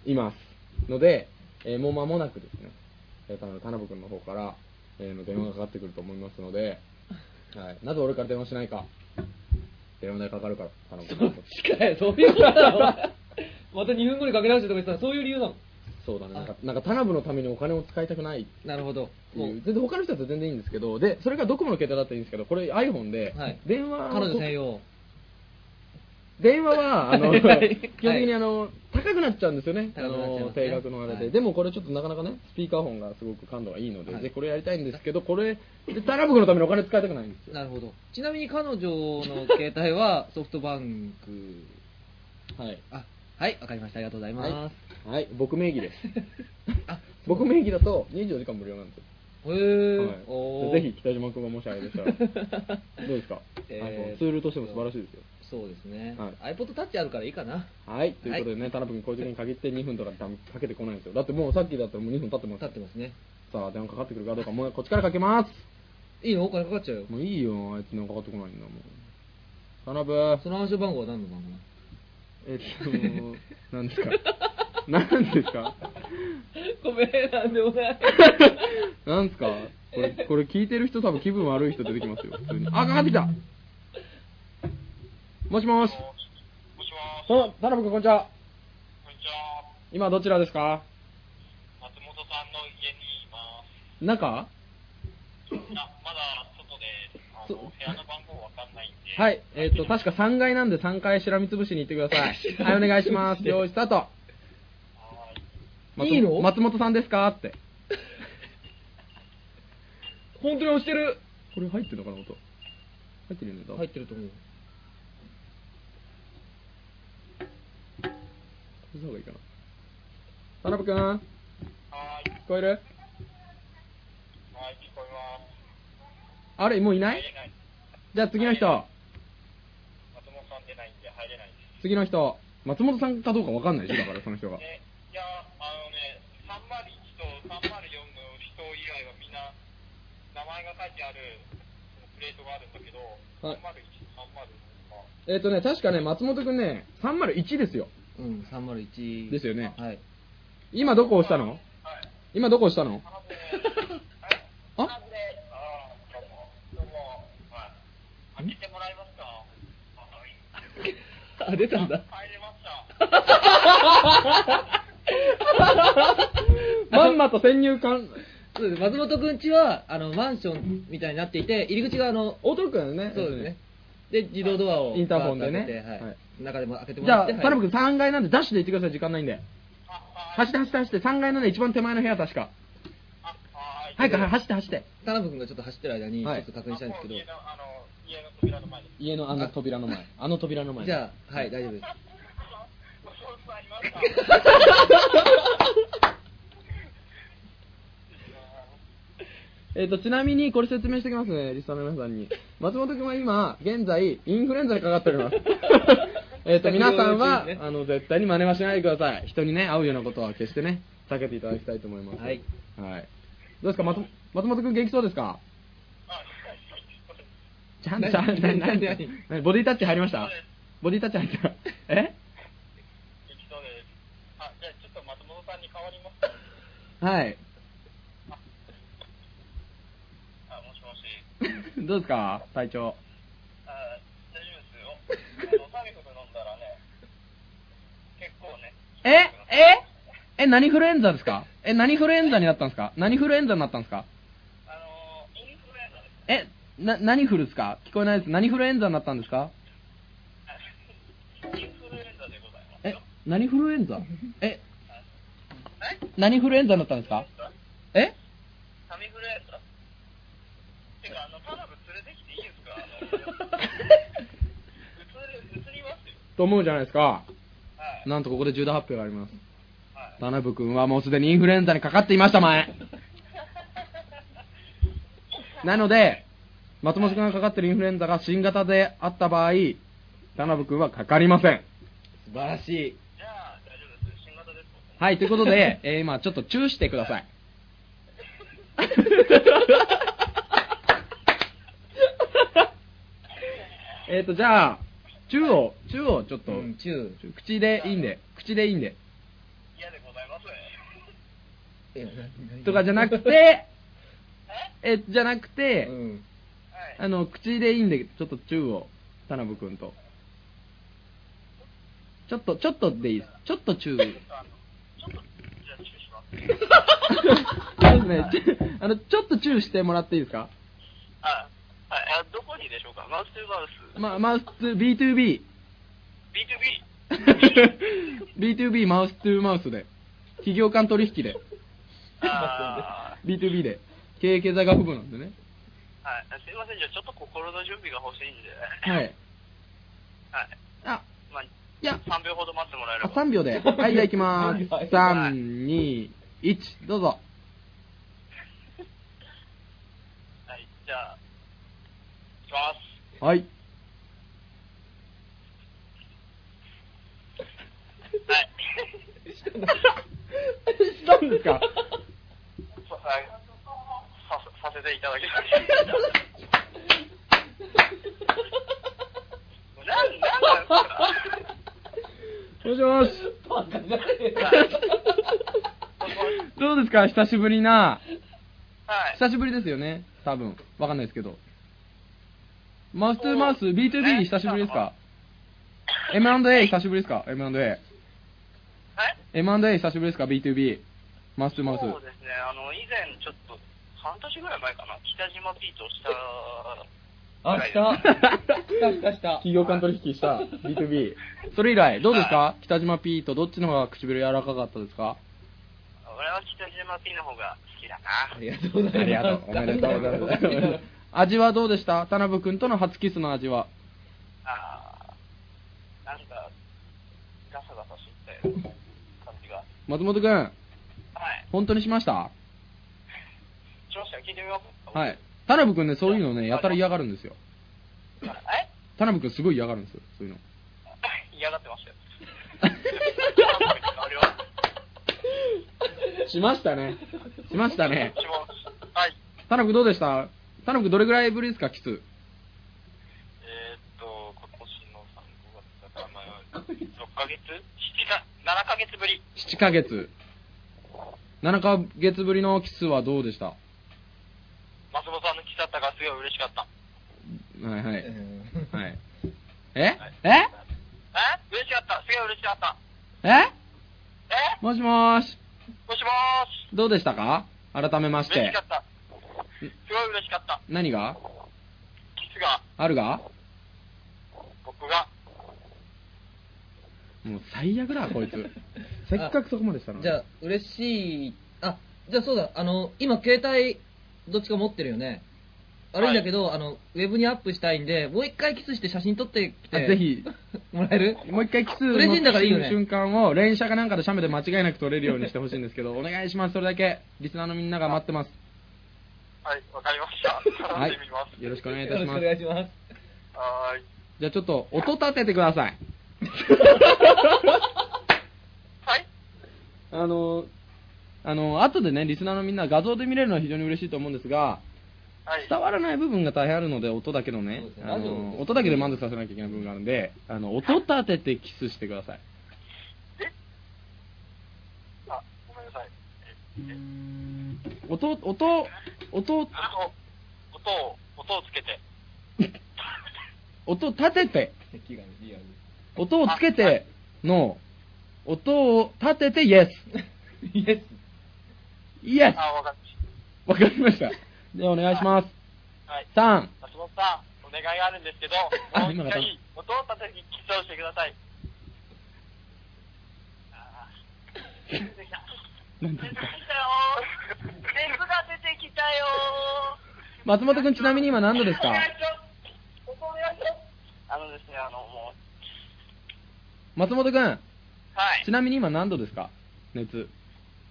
います。ので、えーもう間もなくですね、えー、田辺君の方から、えーの電話がかかってくると思いますので、はい、なぜ俺から電話しないか。電話代かかるから、頼む。近い、そういうことなの また2分後にかけ直してとか言ってたらそういう理由なのそうだね。なんか、なんか田辺のためにお金を使いたくないなるほど。全然他の人だと全然いいんですけど、で、それがドコモの携帯だったらいいんですけど、これ iPhone で、はい電話を彼女専用。電話は、あの、はい基本的にあの、高くなっちゃうんですよね。あの、定額のあれで。はいでもこれちょっとなかなかね、スピーカーフォンがすごく感度がいいので、はいで、これやりたいんですけど、これ、で、タラブクのためにお金使いたくないんですよ。なるほど。ちなみに彼女の携帯は ソフトバンク。はい。あ、はい、わかりました。ありがとうございます。はい、僕名義です。あ、僕名義だと24時間無料なんですよ。へーはいおーぜひ北島君がもしあれでしたらどうですか、え iPhone ツールとしても素晴らしいですよそうですね。は iPod Touch あるからいいかな。はい。ということでね、田辺君こういう時に限って2分とかかけてこないんですよ。だってもうさっきだったらもう2分経ってます。立ってますね。さあ電話かかってくるかどうかもうこっちからかけます。いいの？お金かかっちゃうよ。もういいよ。あいつ電話かかってこないんだもん。田辺。その暗証番号は何の番号えっと何ですか？何ですか？ごめん、なんでもない。なんですか？これこれ聞いてる人多分気分悪い人出てきますよ普通に。あかかってきたもしもしあ田辺君こんにちはこんにちは。今どちらですか？松本さんの家にいます。中？あ、まだ外で、あの、部屋の番号わかんないんで。はい、えっ、と、確か3階なんで3階しらみつぶしに行ってください。はい、お願いします。用意スタート。松いいの松本さんですか？って。本当に押してる。これ入ってるのかな、音。入ってるよね、多分入ってると思う。れした方がいいかな。田辺くん聞こえる？はい、聞こえます。あれ、もういない？じゃあ次の人。松本さん出ないんで入れない。次の人。松本さんかどうかわかんないでしょ、だからその人が。え、いや、あのね、301と304の人以外はみんな、名前が書いてあるプレートがあるんだけど、はい301、305が。えっ、とね、確かね、松本くんね、301ですよ。うん、301。ですよね。はい。今どこ押したの？今どこ押したの？あ？開けてもらえますか？はい。あ、出たんだ。入れました。まんまと先入観。そうです。松本くんちは、あの、マンションみたいになっていて、入り口があの、オートロックだよね。そうですね。で、自動ドアを。インターホンでねバーッと開けてはいはい中でも開けてもじゃあ、らって。田辺君3階なんでダッシュで行ってください、時間ないんで。走って走って走って、3階のね、一番手前の部屋確か。はい、はい、走って走って。田辺くんがちょっと走ってる間に、ちょはいっと確認したいんですけど。家の、あの、家の扉の前です。家のあの扉の前。あの扉の前。じゃあ、はい、大丈夫です。えっと、ちなみに、これ説明しておきますね、リスナーの皆さんに。松本君は今、現在、インフルエンザにかかっております。えっと、皆さんは、あの、絶対に真似はしないでください。人にね、会うようなことは決してね、避けていただきたいと思います。はい。はい。どうですか、松松本君元気そうですか？ちゃんと、ちゃんと、何、何、何？何？ボディタッチ入りました？ボディタッチ入った？え？あ、じゃあちょっと松本さんに変わります。はい。あ、もしもし。どうですか？体調。あ、大丈夫ですよ。あの、タミコと飲んだらね、結構ね、えええ、何フルエンザですか？え、何フルエンザになったんですか？何フルエンザになったんですか？あの、インフルエンザです。え、な、何フルですか？聞こえないです。何フルエンザになったんですか？インフルエンザでございます。え、何フルエンザ？え、何フルエンザになったんですか？え？タミフルエンザ？てか、あの、タナブ連れてきていいですか？あの、うつる、うつりますよ。と思うじゃないですか。なんとここで重大発表があります。田辺君はもうすでにインフルエンザにかかっていました、前。なので、松本君がかかってるインフルエンザが新型であった場合、田辺君はかかりません。素晴らしい。じゃあ、大丈夫です。新型です。はい、ということで、えー今ちょっとチューしてください。えっと、じゃあ、チューを、チューをちょっと、チュー。口でいいんで、口でいいんで。嫌でございます。とかじゃなくて、え、じゃなくて、うん。あの、口でいいんで、ちょっとチューを。田辺君と。ちょっと、ちょっとでいいです。ちょっとチュー。そうですね。ちょあの、ちょっとチューしてもらっていいですか？あ、はい、あどこにでしょうか？マウス2マウス。ま、マウス B2B。B2B。B2B マウス2マウスで。企業間取引で。あ B2B で。経営経済学部なんでね。ーはい。すいません、じゃあちょっと心の準備が欲しいんで。はい。はい。あ、まあ、いや、3秒ほど待ってもらえれあば。3秒で。はい、じゃあ行きまーす。はい3、2、1、どうぞ。はい、じゃあ、ます。はい。はい。したんですかそはいささせていただきます。なん、なんなんですか？もしもし。どうですか？久しぶりな。はい。久しぶりですよね？多分。わかんないですけど。マウス2マウス B2B 久しぶりですか ?M&A 久しぶりですか ?M&A。M&A 久しぶりですか ?B2B。マウス2マウス。そうですね、あの、以前ちょっと、半年ぐらい前かな、北島ピートしたあ、来た。来た来た来た。企業間取引した B2B。それ以来、どうですか？北島 P とどっちの方が唇柔らかかったですか？俺は北島ピーの方が好きだな。ありがとうございます。ありがとう。おめでとうございます。味はどうでした？田辺君との初キスの味は。あーなんか、ガサガサして感じが。松本君、はい。本当にしました？しましたよ聞いてみます？かはい。田辺君ね、そういうのね、やたら嫌がるんですよ。え？田辺君すごい嫌がるんですよ、そういうの。嫌がってましたよ。しましたね。しましたね。はい。田辺君どうでした？田辺君どれぐらいぶりですか、キス？えーっと、今年の3、5月だから、まあ、6ヶ月 ?7 か、7ヶ月ぶり。7ヶ月。7ヶ月ぶりのキスはどうでした？は松本さんのキスだったからすごい嬉しかった。いはい。はい。え？え？え？嬉しかった。すごい嬉しかった。え？え？もしもーし。もしもーし。どうでしたか？改めまして嬉しか。った。すごい嬉しかった。何が？キスが、あるが？僕が、もう最悪だ、こいつ。せっかくそこまでしたのに。じゃあ、嬉しい。あ、じゃあそうだ、あの、今携帯、どっちか持ってるよね。悪いんだけど、あの、ウェブにアップしたいんで、もう一回キスして写真撮ってきて。あぜひ。もらえる？もう一回キス嬉しいんだからいいよねの瞬間を連写かなんかで写メで間違いなく撮れるようにしてほしいんですけど、お願いします、それだけ。リスナーのみんなが待ってます。はい、わかりました。はい。よろしくお願いいたします。よろしくお願いします。はーい。じゃあちょっと音立ててください。はいあの、あの、後でね、リスナーのみんな画像で見れるのは非常に嬉しいと思うんですが、はい。伝わらない部分が大変あるので、音だけのねねあの、音だけで満足させなきゃいけない部分があるんで、あの、音立ててキスしてください。あ、ごめんなさい。え、え、音、音、音、音、音を、音をつけて。音立てて。音をつけての、音を立ててイエス。イエス。イエスあ、わかりわかりました。ではお願いします。た。はい。3、松本さん、お願いがあるんですけど、もう一回、音を立ててキスをしてください。あー出てきた。なん出てきたよー。熱が出てきたよー。松本くんちなみに今何度ですか？あのですね、あの、もう、松本くん、はい。ちなみに今何度ですか？熱。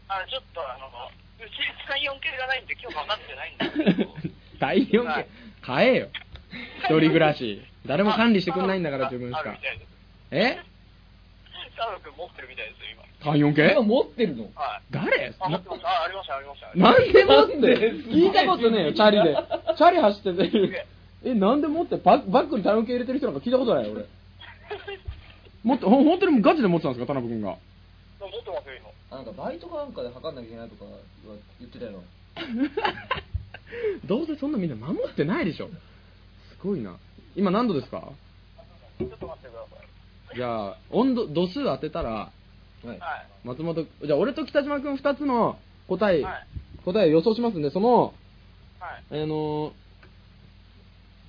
あの、ちょっとあの、うち3、4系がないんで今日分かってないんですけど、第4はい系、買えよ。一人暮らし。誰も管理してくんないんだから自分しかあるみ。たいです。えサム君持ってるみたいですよ、今。第4系今持ってるの？はい。誰？あ、持ってます。あ、ありました、ありました。なんで持ってなんで？る聞いたことねえよ、チャリで。チャリ走ってて。え、なんで持ってバッバッグにタイム系入れてる人なんか聞いたことないよ、俺。もっと、ほん本当にガチで持ってたんですか、田辺君が。持ってますよ、今。なんかバイトかなんかで測んなきゃいけないとか言ってたよ。どうせそんなみんな守ってないでしょ。すごいな。今何度ですか？ちょっと待ってください。じゃあ、温度、度数当てたら、はい。はい。松本、じゃあ俺と北島君2つの答え、はい答えを予想しますんで、その、はい。あのー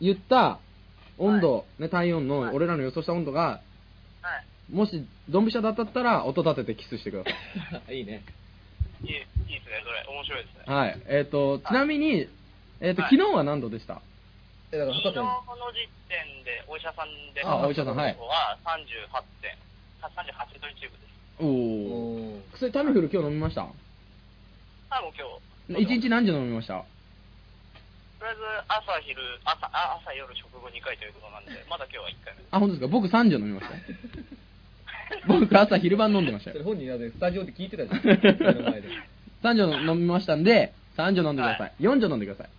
言った温度、ね、体温の、俺らの予想した温度が、はい。もし、ドンピシャだったら、音立ててキスしてください。いいね。いい、いいですね、それ。面白いですね。はい。えっ、と、ちなみに、えっ、と、はい昨日は何度でした？え、だから昨日の時点で、お医者さんで、あお医者さんはいは38点、38度1分です。おお。薬タミフル今日飲みました？はい、もう今日、一日何時飲みました？とりあえず朝昼、朝、あ朝夜食後2回ということなんで、まだ今日は1回目です。あ、本当ですか？僕3錠飲みました。僕朝昼晩飲んでましたよ。本人だってスタジオで聞いてたじゃん。目の前で。3錠飲みましたんで、3錠飲んでください。4錠飲んでください。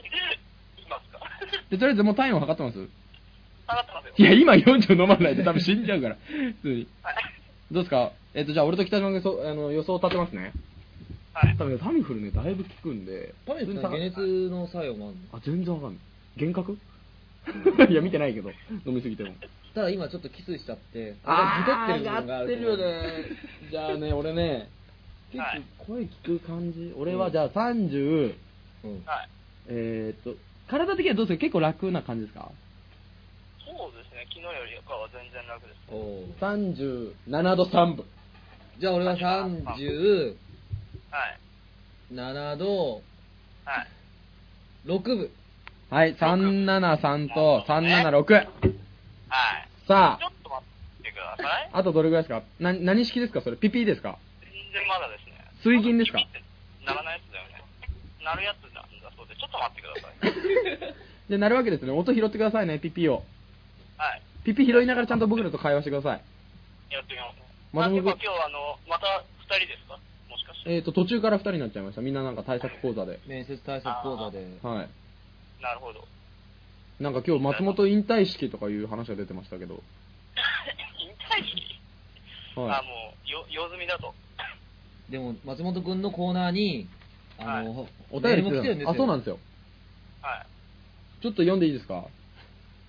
いきますかで、とりあえずもう体温測ってます下がってますよ。いや、今4錠飲まないと多分死んじゃうから。普通に。はい。どうですか？えっ、と、じゃあ俺と北島君そあの予想立てますね。はい。多分ね、タミフルね、だいぶ効くんで。タミフルって解熱の作用もあるのあ、全然わかんない。幻覚？いや、見てないけど、飲みすぎても。ただ今ちょっとキスしちゃって、あギトってる部分があると思うね。じゃあね、俺ね、結はい構声聞く感じ。俺はじゃあ30、うん。はい。えーっと、体的にはどうですか？結構楽な感じですか？そうですね、昨日よりかは全然楽です。おー ?37 度3分。じゃあ俺は37はい。度はい。6分。はい、373と376。はい。さあ、ちょっと待ってください。あとどれぐらいですか？な何式ですか？それ、ピピですか？全然まだですね。水銀ですか？ピピってならないやつだよね。なるやつな待ってください。で、なるわけですね。音拾ってくださいね、ピピを。はい。ピピ拾いながらちゃんと僕らと会話してください。やってみますね。まあ今日あの、また2人ですか？もしかして。えーっと、途中から2人になっちゃいました。みんななんか対策講座で。面接対策講座で。はい。なるほど。なんか今日松本引退式とかいう話が出てましたけど。引退式？はいあ、もう、よ用済みだと。でも、松本くんのコーナーに、あの、お便り来てるんですよ。あ、そうなんですよ。はい。ちょっと読んでいいですか？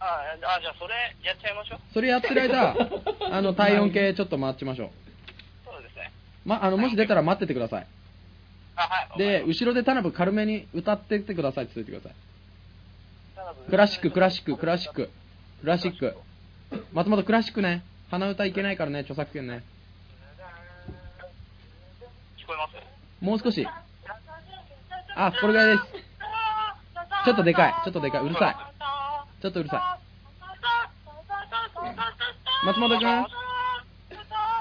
あ、あじゃあそれやっちゃいましょう。それやってる間、あの、体温計ちょっと待ちましょう。そうですね。ま、あの、もし出たら待っててください。あ、はい。で、後ろで田辺軽めに歌ってってくださいって言ってください。クラシック、クラシック、クラシック。クラシック。松本クラシックね。鼻歌いけないからね、著作権ね。聞こえます？もう少し。あ、これぐらいです。ちょっとでかい。ちょっとでかい。うるさい。ちょっとうるさい。松本くん？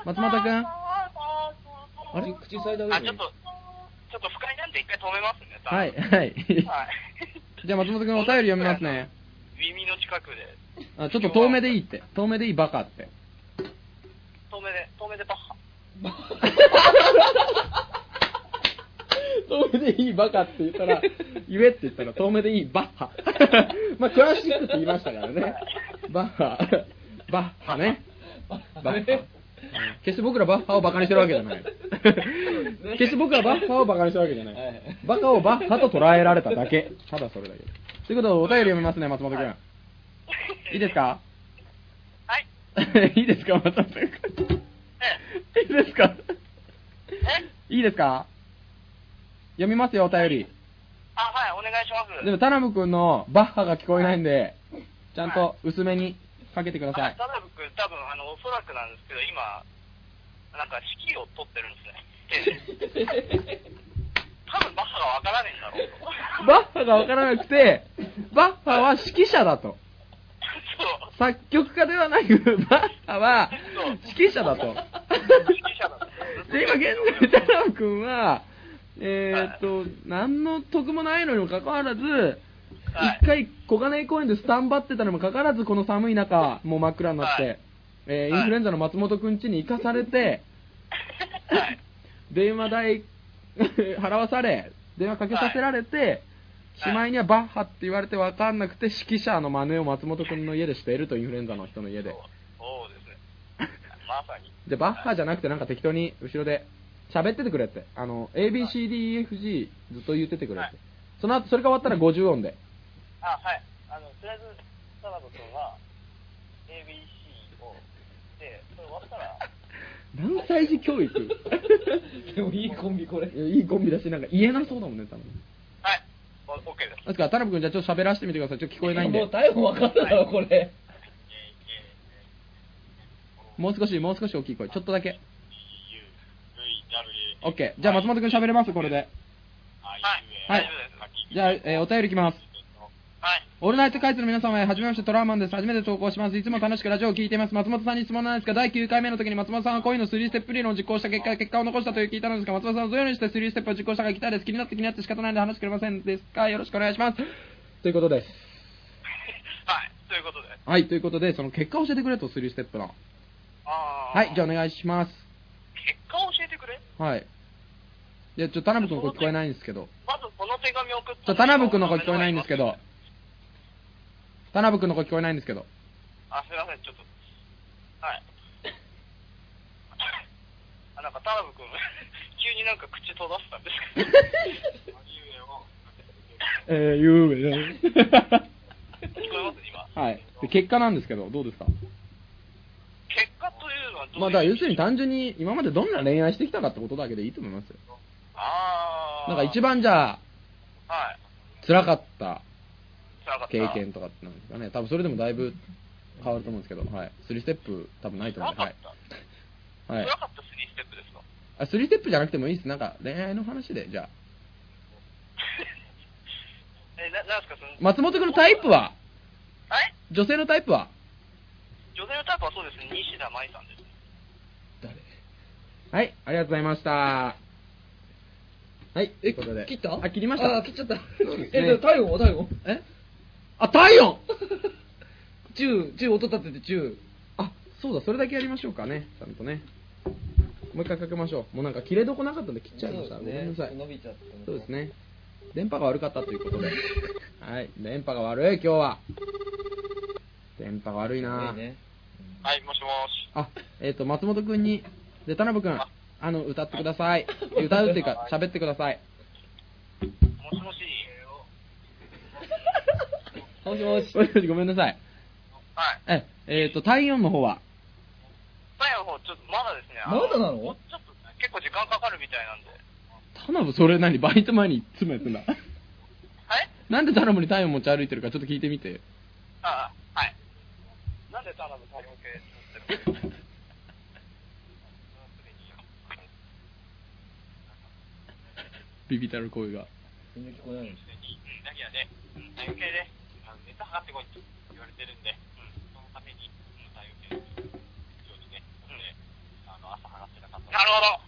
松本くん？あれ？口塞いだ上あ、にちょっと、ちょっと不快なんで一回止めますね。はい、はい。はい。じゃあ松本くんお便り読みますね。耳の近くで、あ、ちょっと遠目でいいって。遠目でいいバカって。遠目で、遠目でバッハ。遠目でいいバカって言ったら、言えって言ったら遠目でいいバッハ。まあ、クラシックって言いましたからね。バッハ。バッハね。バッハ。決して僕らバッハをバカにしてるわけじゃない。決して僕らバッハをバカにしてるわけじゃない。バカをバッハと捉えられただけ。ただそれだけ。ということで、お便り読みますね、松本くん。いいですか？はい。いいですか、松本くん。いいですか？いいですか？読みますよ、お便り。あ、はい、お願いします。でも、田辺くんのバッハが聞こえないんで、ちゃんと薄めにかけてください。田辺君、多分あの、おそらくなんですけど、今、なんか指揮を取ってるんですね。多分バッハがわからねえんだろうと。バッハがわからなくて、バッハは指揮者だと。作曲家ではなく、バッハは指揮者だと。指揮者だ で、今現在、田辺くんは、えーっと、何の得もないのにもかかわらず、一回、小金井公園でスタンバってたのにもかかわらず、この寒い中、もう真っ暗になって、えーインフルエンザの松本くん家に行かされて、電話代 払わされ、電話かけさせられて、しまいにはバッハって言われて分かんなくて、指揮者の真似を松本くんの家でしていると、インフルエンザの人の家で。そうですね。まさに。で、バッハじゃなくてなんか適当に後ろで喋っててくれって。あの、ABCDEFG ずっと言っててくれって。その後、それが終わったら50音で。あ、はい。あの、とりあえず、田辺君は、ABC を、で、それ終わったら、何歳児教育？でもいいコンビこれ。いいコンビだし、なんか言えなそうだもんね、多分。はい、お OK です。ですから、田辺君じゃあちょっと喋らせてみてください。ちょっと聞こえないんでもう。逮捕分かっただろ、これ。もう少し、もう少し大きい声。ちょっとだけ。OK。じゃあ松本君喋れます、これで。はい、はい。じゃあ、えーお便りいきます。はい。オールナイトカイツの皆様へ、はじめまして、トラーマンです。初めて投稿します。いつも楽しくラジオを聞いています。松本さんに質問なんですが、第9回目の時に松本さんは恋の3ステップ理論を実行した結果、結果を残したという聞いたのですが、松本さんはどのようにして3ステップを実行したか聞きたいです。気になって気になって仕方ないので話してくれませんですかよろしくお願いします。ということです。はい、ということで。はい、ということで、その結果を教えてくれと、3ステップの。あーはい、じゃあお願いします。結果を教えてくれはい。いや、ちょ、田辺君の声聞こえないんですけど。まずこの手紙を送ったちょ、田辺君の声聞こえないんですけど。田辺君の声聞こえないんですけど。あ、すいません、ちょっと。はい。あ、なんか田辺君、急になんか口閉ざしたんですけど。えー、ゆうべ聞こえます今。はい。で結果なんですけど、どうですか結果というのはどういうまあ、だから要するに単純に今までどんな恋愛してきたかってことだけでいいと思いますよ。あー。なんか一番じゃあ、はい。辛かった辛かった。経験とかってなんですかね。多分それでもだいぶ変わると思うんですけど、はい。3ステップ多分ないと思うんで、はい。はい。辛かった3ステップですか？あ、3ステップじゃなくてもいいです。なんか恋愛の話で、じゃあ。え、な、なんすかその、松本君のタイプは？はい？女性のタイプは？女性のタイプはそうですね、西田舞さんです。はい、ありがとうございました。はい、ということで。切った？あ、切りました。あ、切っちゃった。え、でも体温は体温？え？あ、体温中、中音立てて中。あ、そうだ、それだけやりましょうかね。ちゃんとね。もう一回かけましょう。もうなんか切れどこなかったんで切っちゃいました。そうですねごめんなさい。伸びちゃったそうですね。電波が悪かったということで。はい、電波が悪い、今日は。電波が悪いな、ねはい、もしもし。あ、えっ、と、松本くんに、で、田辺くん、あの、歌ってください。歌うっていうか、喋ってください。もしもし。もしもし。もしもしごめんなさい。はい。え、えっ、と、体温の方は？タイの方、ちょっとまだですね。あまだなの？もうちょっと結構時間かかるみたいなんで。田辺それ何？バイト前に詰めてんだ。はいなんで田辺に体温持ち歩いてるかちょっと聞いてみて。ああ、はい。なんで田辺体温計持ってるビビたる声が。全然聞こえないうん、だけどね、うん、体温計で、あの熱測ってこいって言われてるんで、うん、そのために、うん、体温計ようにね、うん、で、あの、朝測ってなかった。なるほど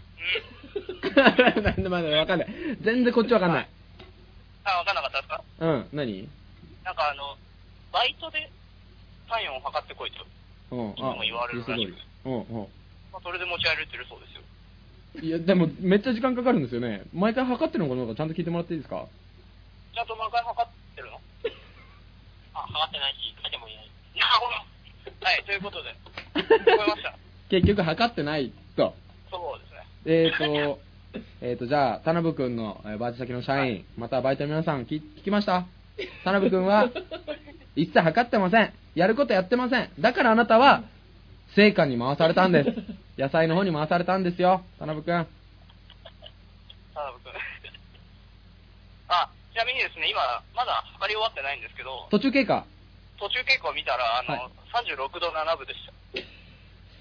うん。なんでまだわかんない。全然こっちわかんない。あ、わかんなかったですか？うん、何？なんかあの、バイトで体温を測ってこいと。うん、いつも言われるらしくうん、うん。まあ、それで持ち歩いてるそうですよ。いや、でも、めっちゃ時間かかるんですよね。毎回測ってるのかどうかちゃんと聞いてもらっていいですか？ちゃんと毎回測ってるの？あ、測ってないし、書いてもいない。なるほど。はい、ということで。聞こえました？結局測ってないと。そうですね。えーと、えーと、じゃあ、田辺くんのえーバイト先の社員、またバイトの皆さん、聞聞きました？田辺くんは、一切測ってません。やることやってません。だからあなたは、成果に回されたんです。野菜の方に回されたんですよ、田辺くん。田辺君。あ、ちなみにですね、今、まだ測り終わってないんですけど、途中経過。途中経過を見たら、あの、はい36度7分でした。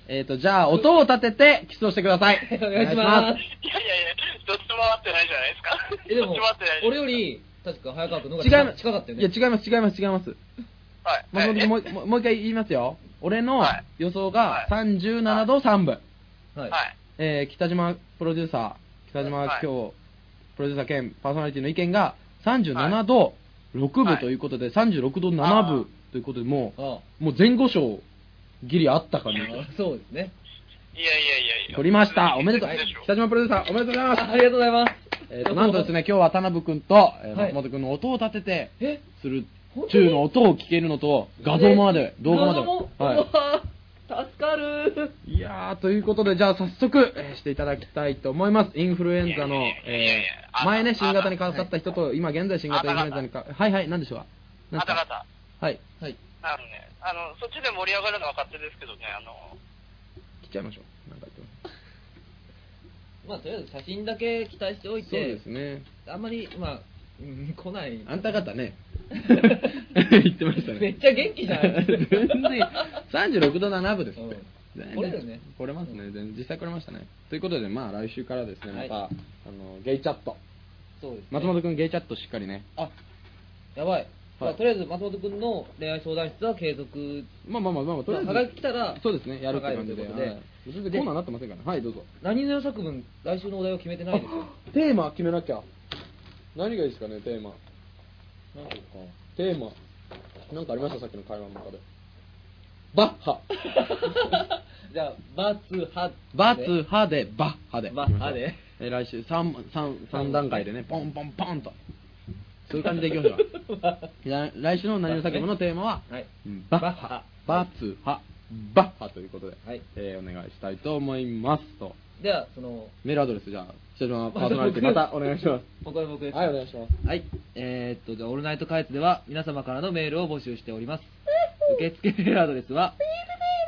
えーと、じゃあ、音を立てて、キスをしてください。お願いしますいやいやいや、どっちも回ってないじゃないですか。え、でもどっちも回ってない、俺より、確か早川君の方違います。が近かったよね。いや、違います、違います、違います。はい。もうもうもう一回言いますよ。俺の予想が37度3分。はい。はい。えー、北島プロデューサー、北島今日、プロデューサー兼パーソナリティの意見が37度6分ということで、36度7分ということで、もう、あもう前後賞、ギリあったかな。あそうですね。いやいやいやいや。取りました。おめでとう。北島プロデューサー、おめでとうございます。あ ありがとうございます。えーと、なんとですね、今日は田辺くんと、えーはい松本くんの音を立てて、え？する中の音を聞けるのと、画像まで、動画まで。はうわ助かるい。いやー、ということで、じゃあ早速、えーしていただきたいと思います。インフルエンザの、いやいやいやいやえ前ね、新型にかかった人と、今現在新型インフルエンザにか、はいはい、なんでしょうか？なんあですかた方、はい。はい。あのね、あの、そっちで盛り上がるのは勝手ですけどね、あの、来ちゃいましょう。なんか言ってもまあ、とりあえず写真だけ期待しておいて、そうですね。あんまり、まあ、うん来ない。あんた方ね、言ってましたね。めっちゃ元気じゃない 全然、36度7分ですって。うん全然来れるね来れますね。実際来れましたね。ということで、まあ来週からですね、また、はいあの、ゲイチャット。そうです、ね。松本くんゲイチャットしっかりね。あ、やばい。まあ、とりあえず松本君の恋愛相談室は継続。まあまあまあまあ、とりあえず。はがき来たら、そうですね、やるって感じで。ではコーナーなってませんからね。はい、どうぞ。何の作文、来週のお題を決めてないですよ。テーマ決めなきゃ。何がいいですかね、テーマ。何かテーマ。なんかありました、さっきの会話の中で。バッハ。じゃあ、バツハ。バツハで、バッハで。バッハで。えー来週三三三段階でね、ポンポンポンと。そういう感じでいきましょう 来週の何の作文のテーマは、はい。バッハ、バツハ、バッハということで、はいえーお願いしたいと思いますと。では、その、メールアドレスじゃあ、北島パーソナリティまたお願いします。僕は僕です。はい、お願いします。はい。えー、っと、じゃあ、オールナイトカイツでは、皆様からのメールを募集しております。受付メールアドレスは、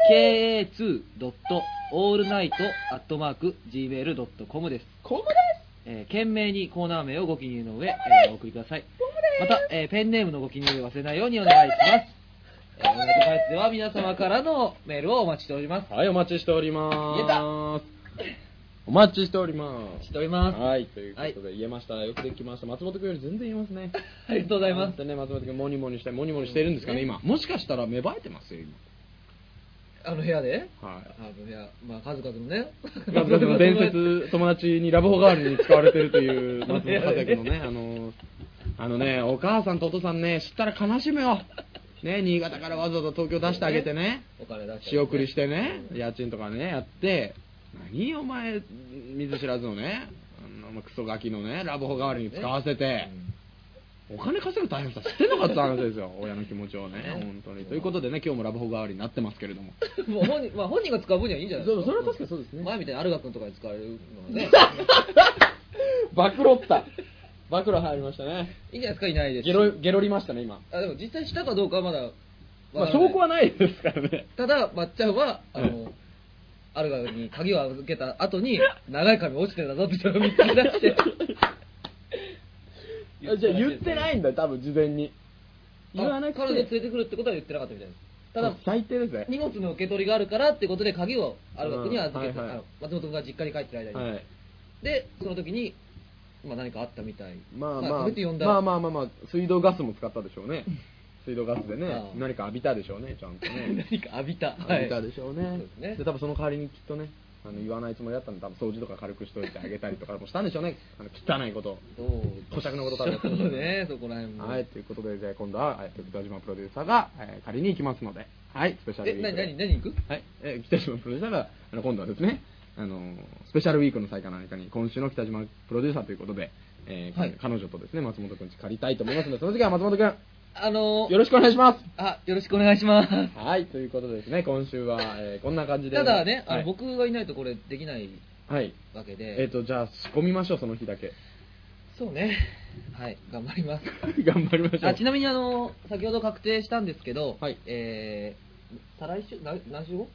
ka2.allnight.gmail.com です。コムえー、懸命にコーナー名をご記入の上、えーお送りください。また、えーペンネームのご記入を忘れないようにお願いします。えー、オールナイトカイツでは皆様からのメールをお待ちしております。はい、お待ちしております。お待ちしております。しております。はい、ということで言えました。よくできました。松本君より全然言えますね。ありがとうございます。でね、松本君、モニモニして、モニモニしてるんですかね、今。もしかしたら芽生えてますよ、今。あの部屋で？はい。あの部屋、まあ数々のね。数々の伝説、友達にラブホ代わりに使われてるという 松本和也君のね、あの、あのね、お母さんとお父さんね、知ったら悲しむよ。ね、新潟からわざわざ東京出してあげてね、お金出して、仕送りしてね、家賃とかね、やって、何お前、見ず知らずのね、あのクソガキのね、ラブホ代わりに使わせて、お金稼ぐ大変さ知ってんのかって話ですよ、親の気持ちをね、本当に。ということでね、今日もラブホ代わりになってますけれども。もう本人、まあ本人が使う分にはいいんじゃないですか。そうそれは確かにそうですね前みたいにアルガ君とかに使われるのはね。暴露った。暴露入りましたね。いいんじゃないですか、いないです。ゲロ、ゲロりましたね、今。あ、でも実際したかどうかはまだ。まあ、証拠はないですからね。ただ、まっちゃんは、あの、アルガに鍵を預けた後に、長い髪落ちてたぞって人を見つけ出して。あじゃあ言ってないんだよ、多分事前に。言わなくて。彼女連れてくるってことは言ってなかったみたいです。ただ、最低ですね。荷物の受け取りがあるからってことで鍵をアルガ君に預けて、うんはいはいあの松本君が実家に帰ってる間に。はい。で、その時に、まあ何かあったみたい。まあまあまあまあまあ、水道ガスも使ったでしょうね。水道ガスでね何か浴びたでしょうね、ちゃんとね。何か浴びた。浴びたでしょうね。そうですねで、多分その代わりにきっとね、あの言わないつもりだったんで、多分掃除とか軽くしといてあげたりとかもしたんでしょうね。あの汚いこと。どう保釈のこと多分やってそうね、そこら辺も。はい、ということで、じゃあ今度は、えー北島プロデューサーが、えー仮に行きますので、はい、スペシャルウえ、ィークなにで。なに何行く？はい、えー北島プロデューサーが、あの今度はですね、あのースペシャルウィークの際か何かに、今週の北島プロデューサーということで、えーはい彼女とですね、松本くんち借りたいと思いますので、その時は松本くん、あのーよろしくお願いします。あ、よろしくお願いします。はい、ということでですね、今週は、えーこんな感じで。ただね、あはい、の僕がいないとこれできないはい。わけで。えっ、と、じゃあ、仕込みましょう、その日だけ。そうね。はい、頑張ります。頑張りましょう。あちなみにあの、先ほど確定したんですけど、はいえー、再来週、な何週後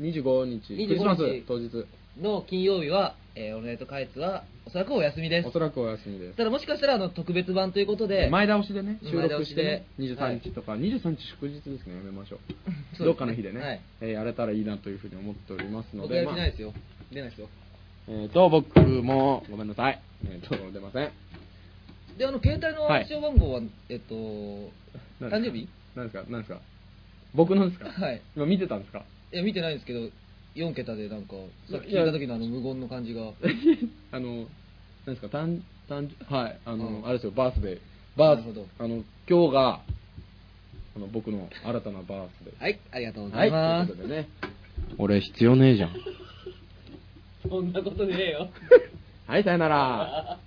？25日、25クリスマス日当日、の金曜日は、えー、オールナイトカイツは、おそらくお休みですお。そらくお休みです。ただもしかしたらあの特別版ということで、前倒しでね、収前倒しで録してね、23日とか、23日祝日ですね、やめましょう。そうねどっかの日でね、はいえーやれたらいいなというふうに思っておりますの僕で、やる気ないですよ。出ないですよ。まあえーと、僕も、ごめんなさい。えーと、出ません。で、あの、携帯のはい暗証番号は、えっと、誕生日？何ですか？何ですか？僕のですか？はい。今見てたんですか？いや、見てないんですけど、4桁でなんか、さっき聞いた時のあの無言の感じが。あの、何ですか誕、誕生、はい、あの、うんあれですよ、バースデー。バースなるほど、あの、今日が、あの、僕の新たなバースデー。はい、ありがとうござはいい、ます。ということでね。俺必要ねえじゃん。そんなことねえよ。はい、さよなら。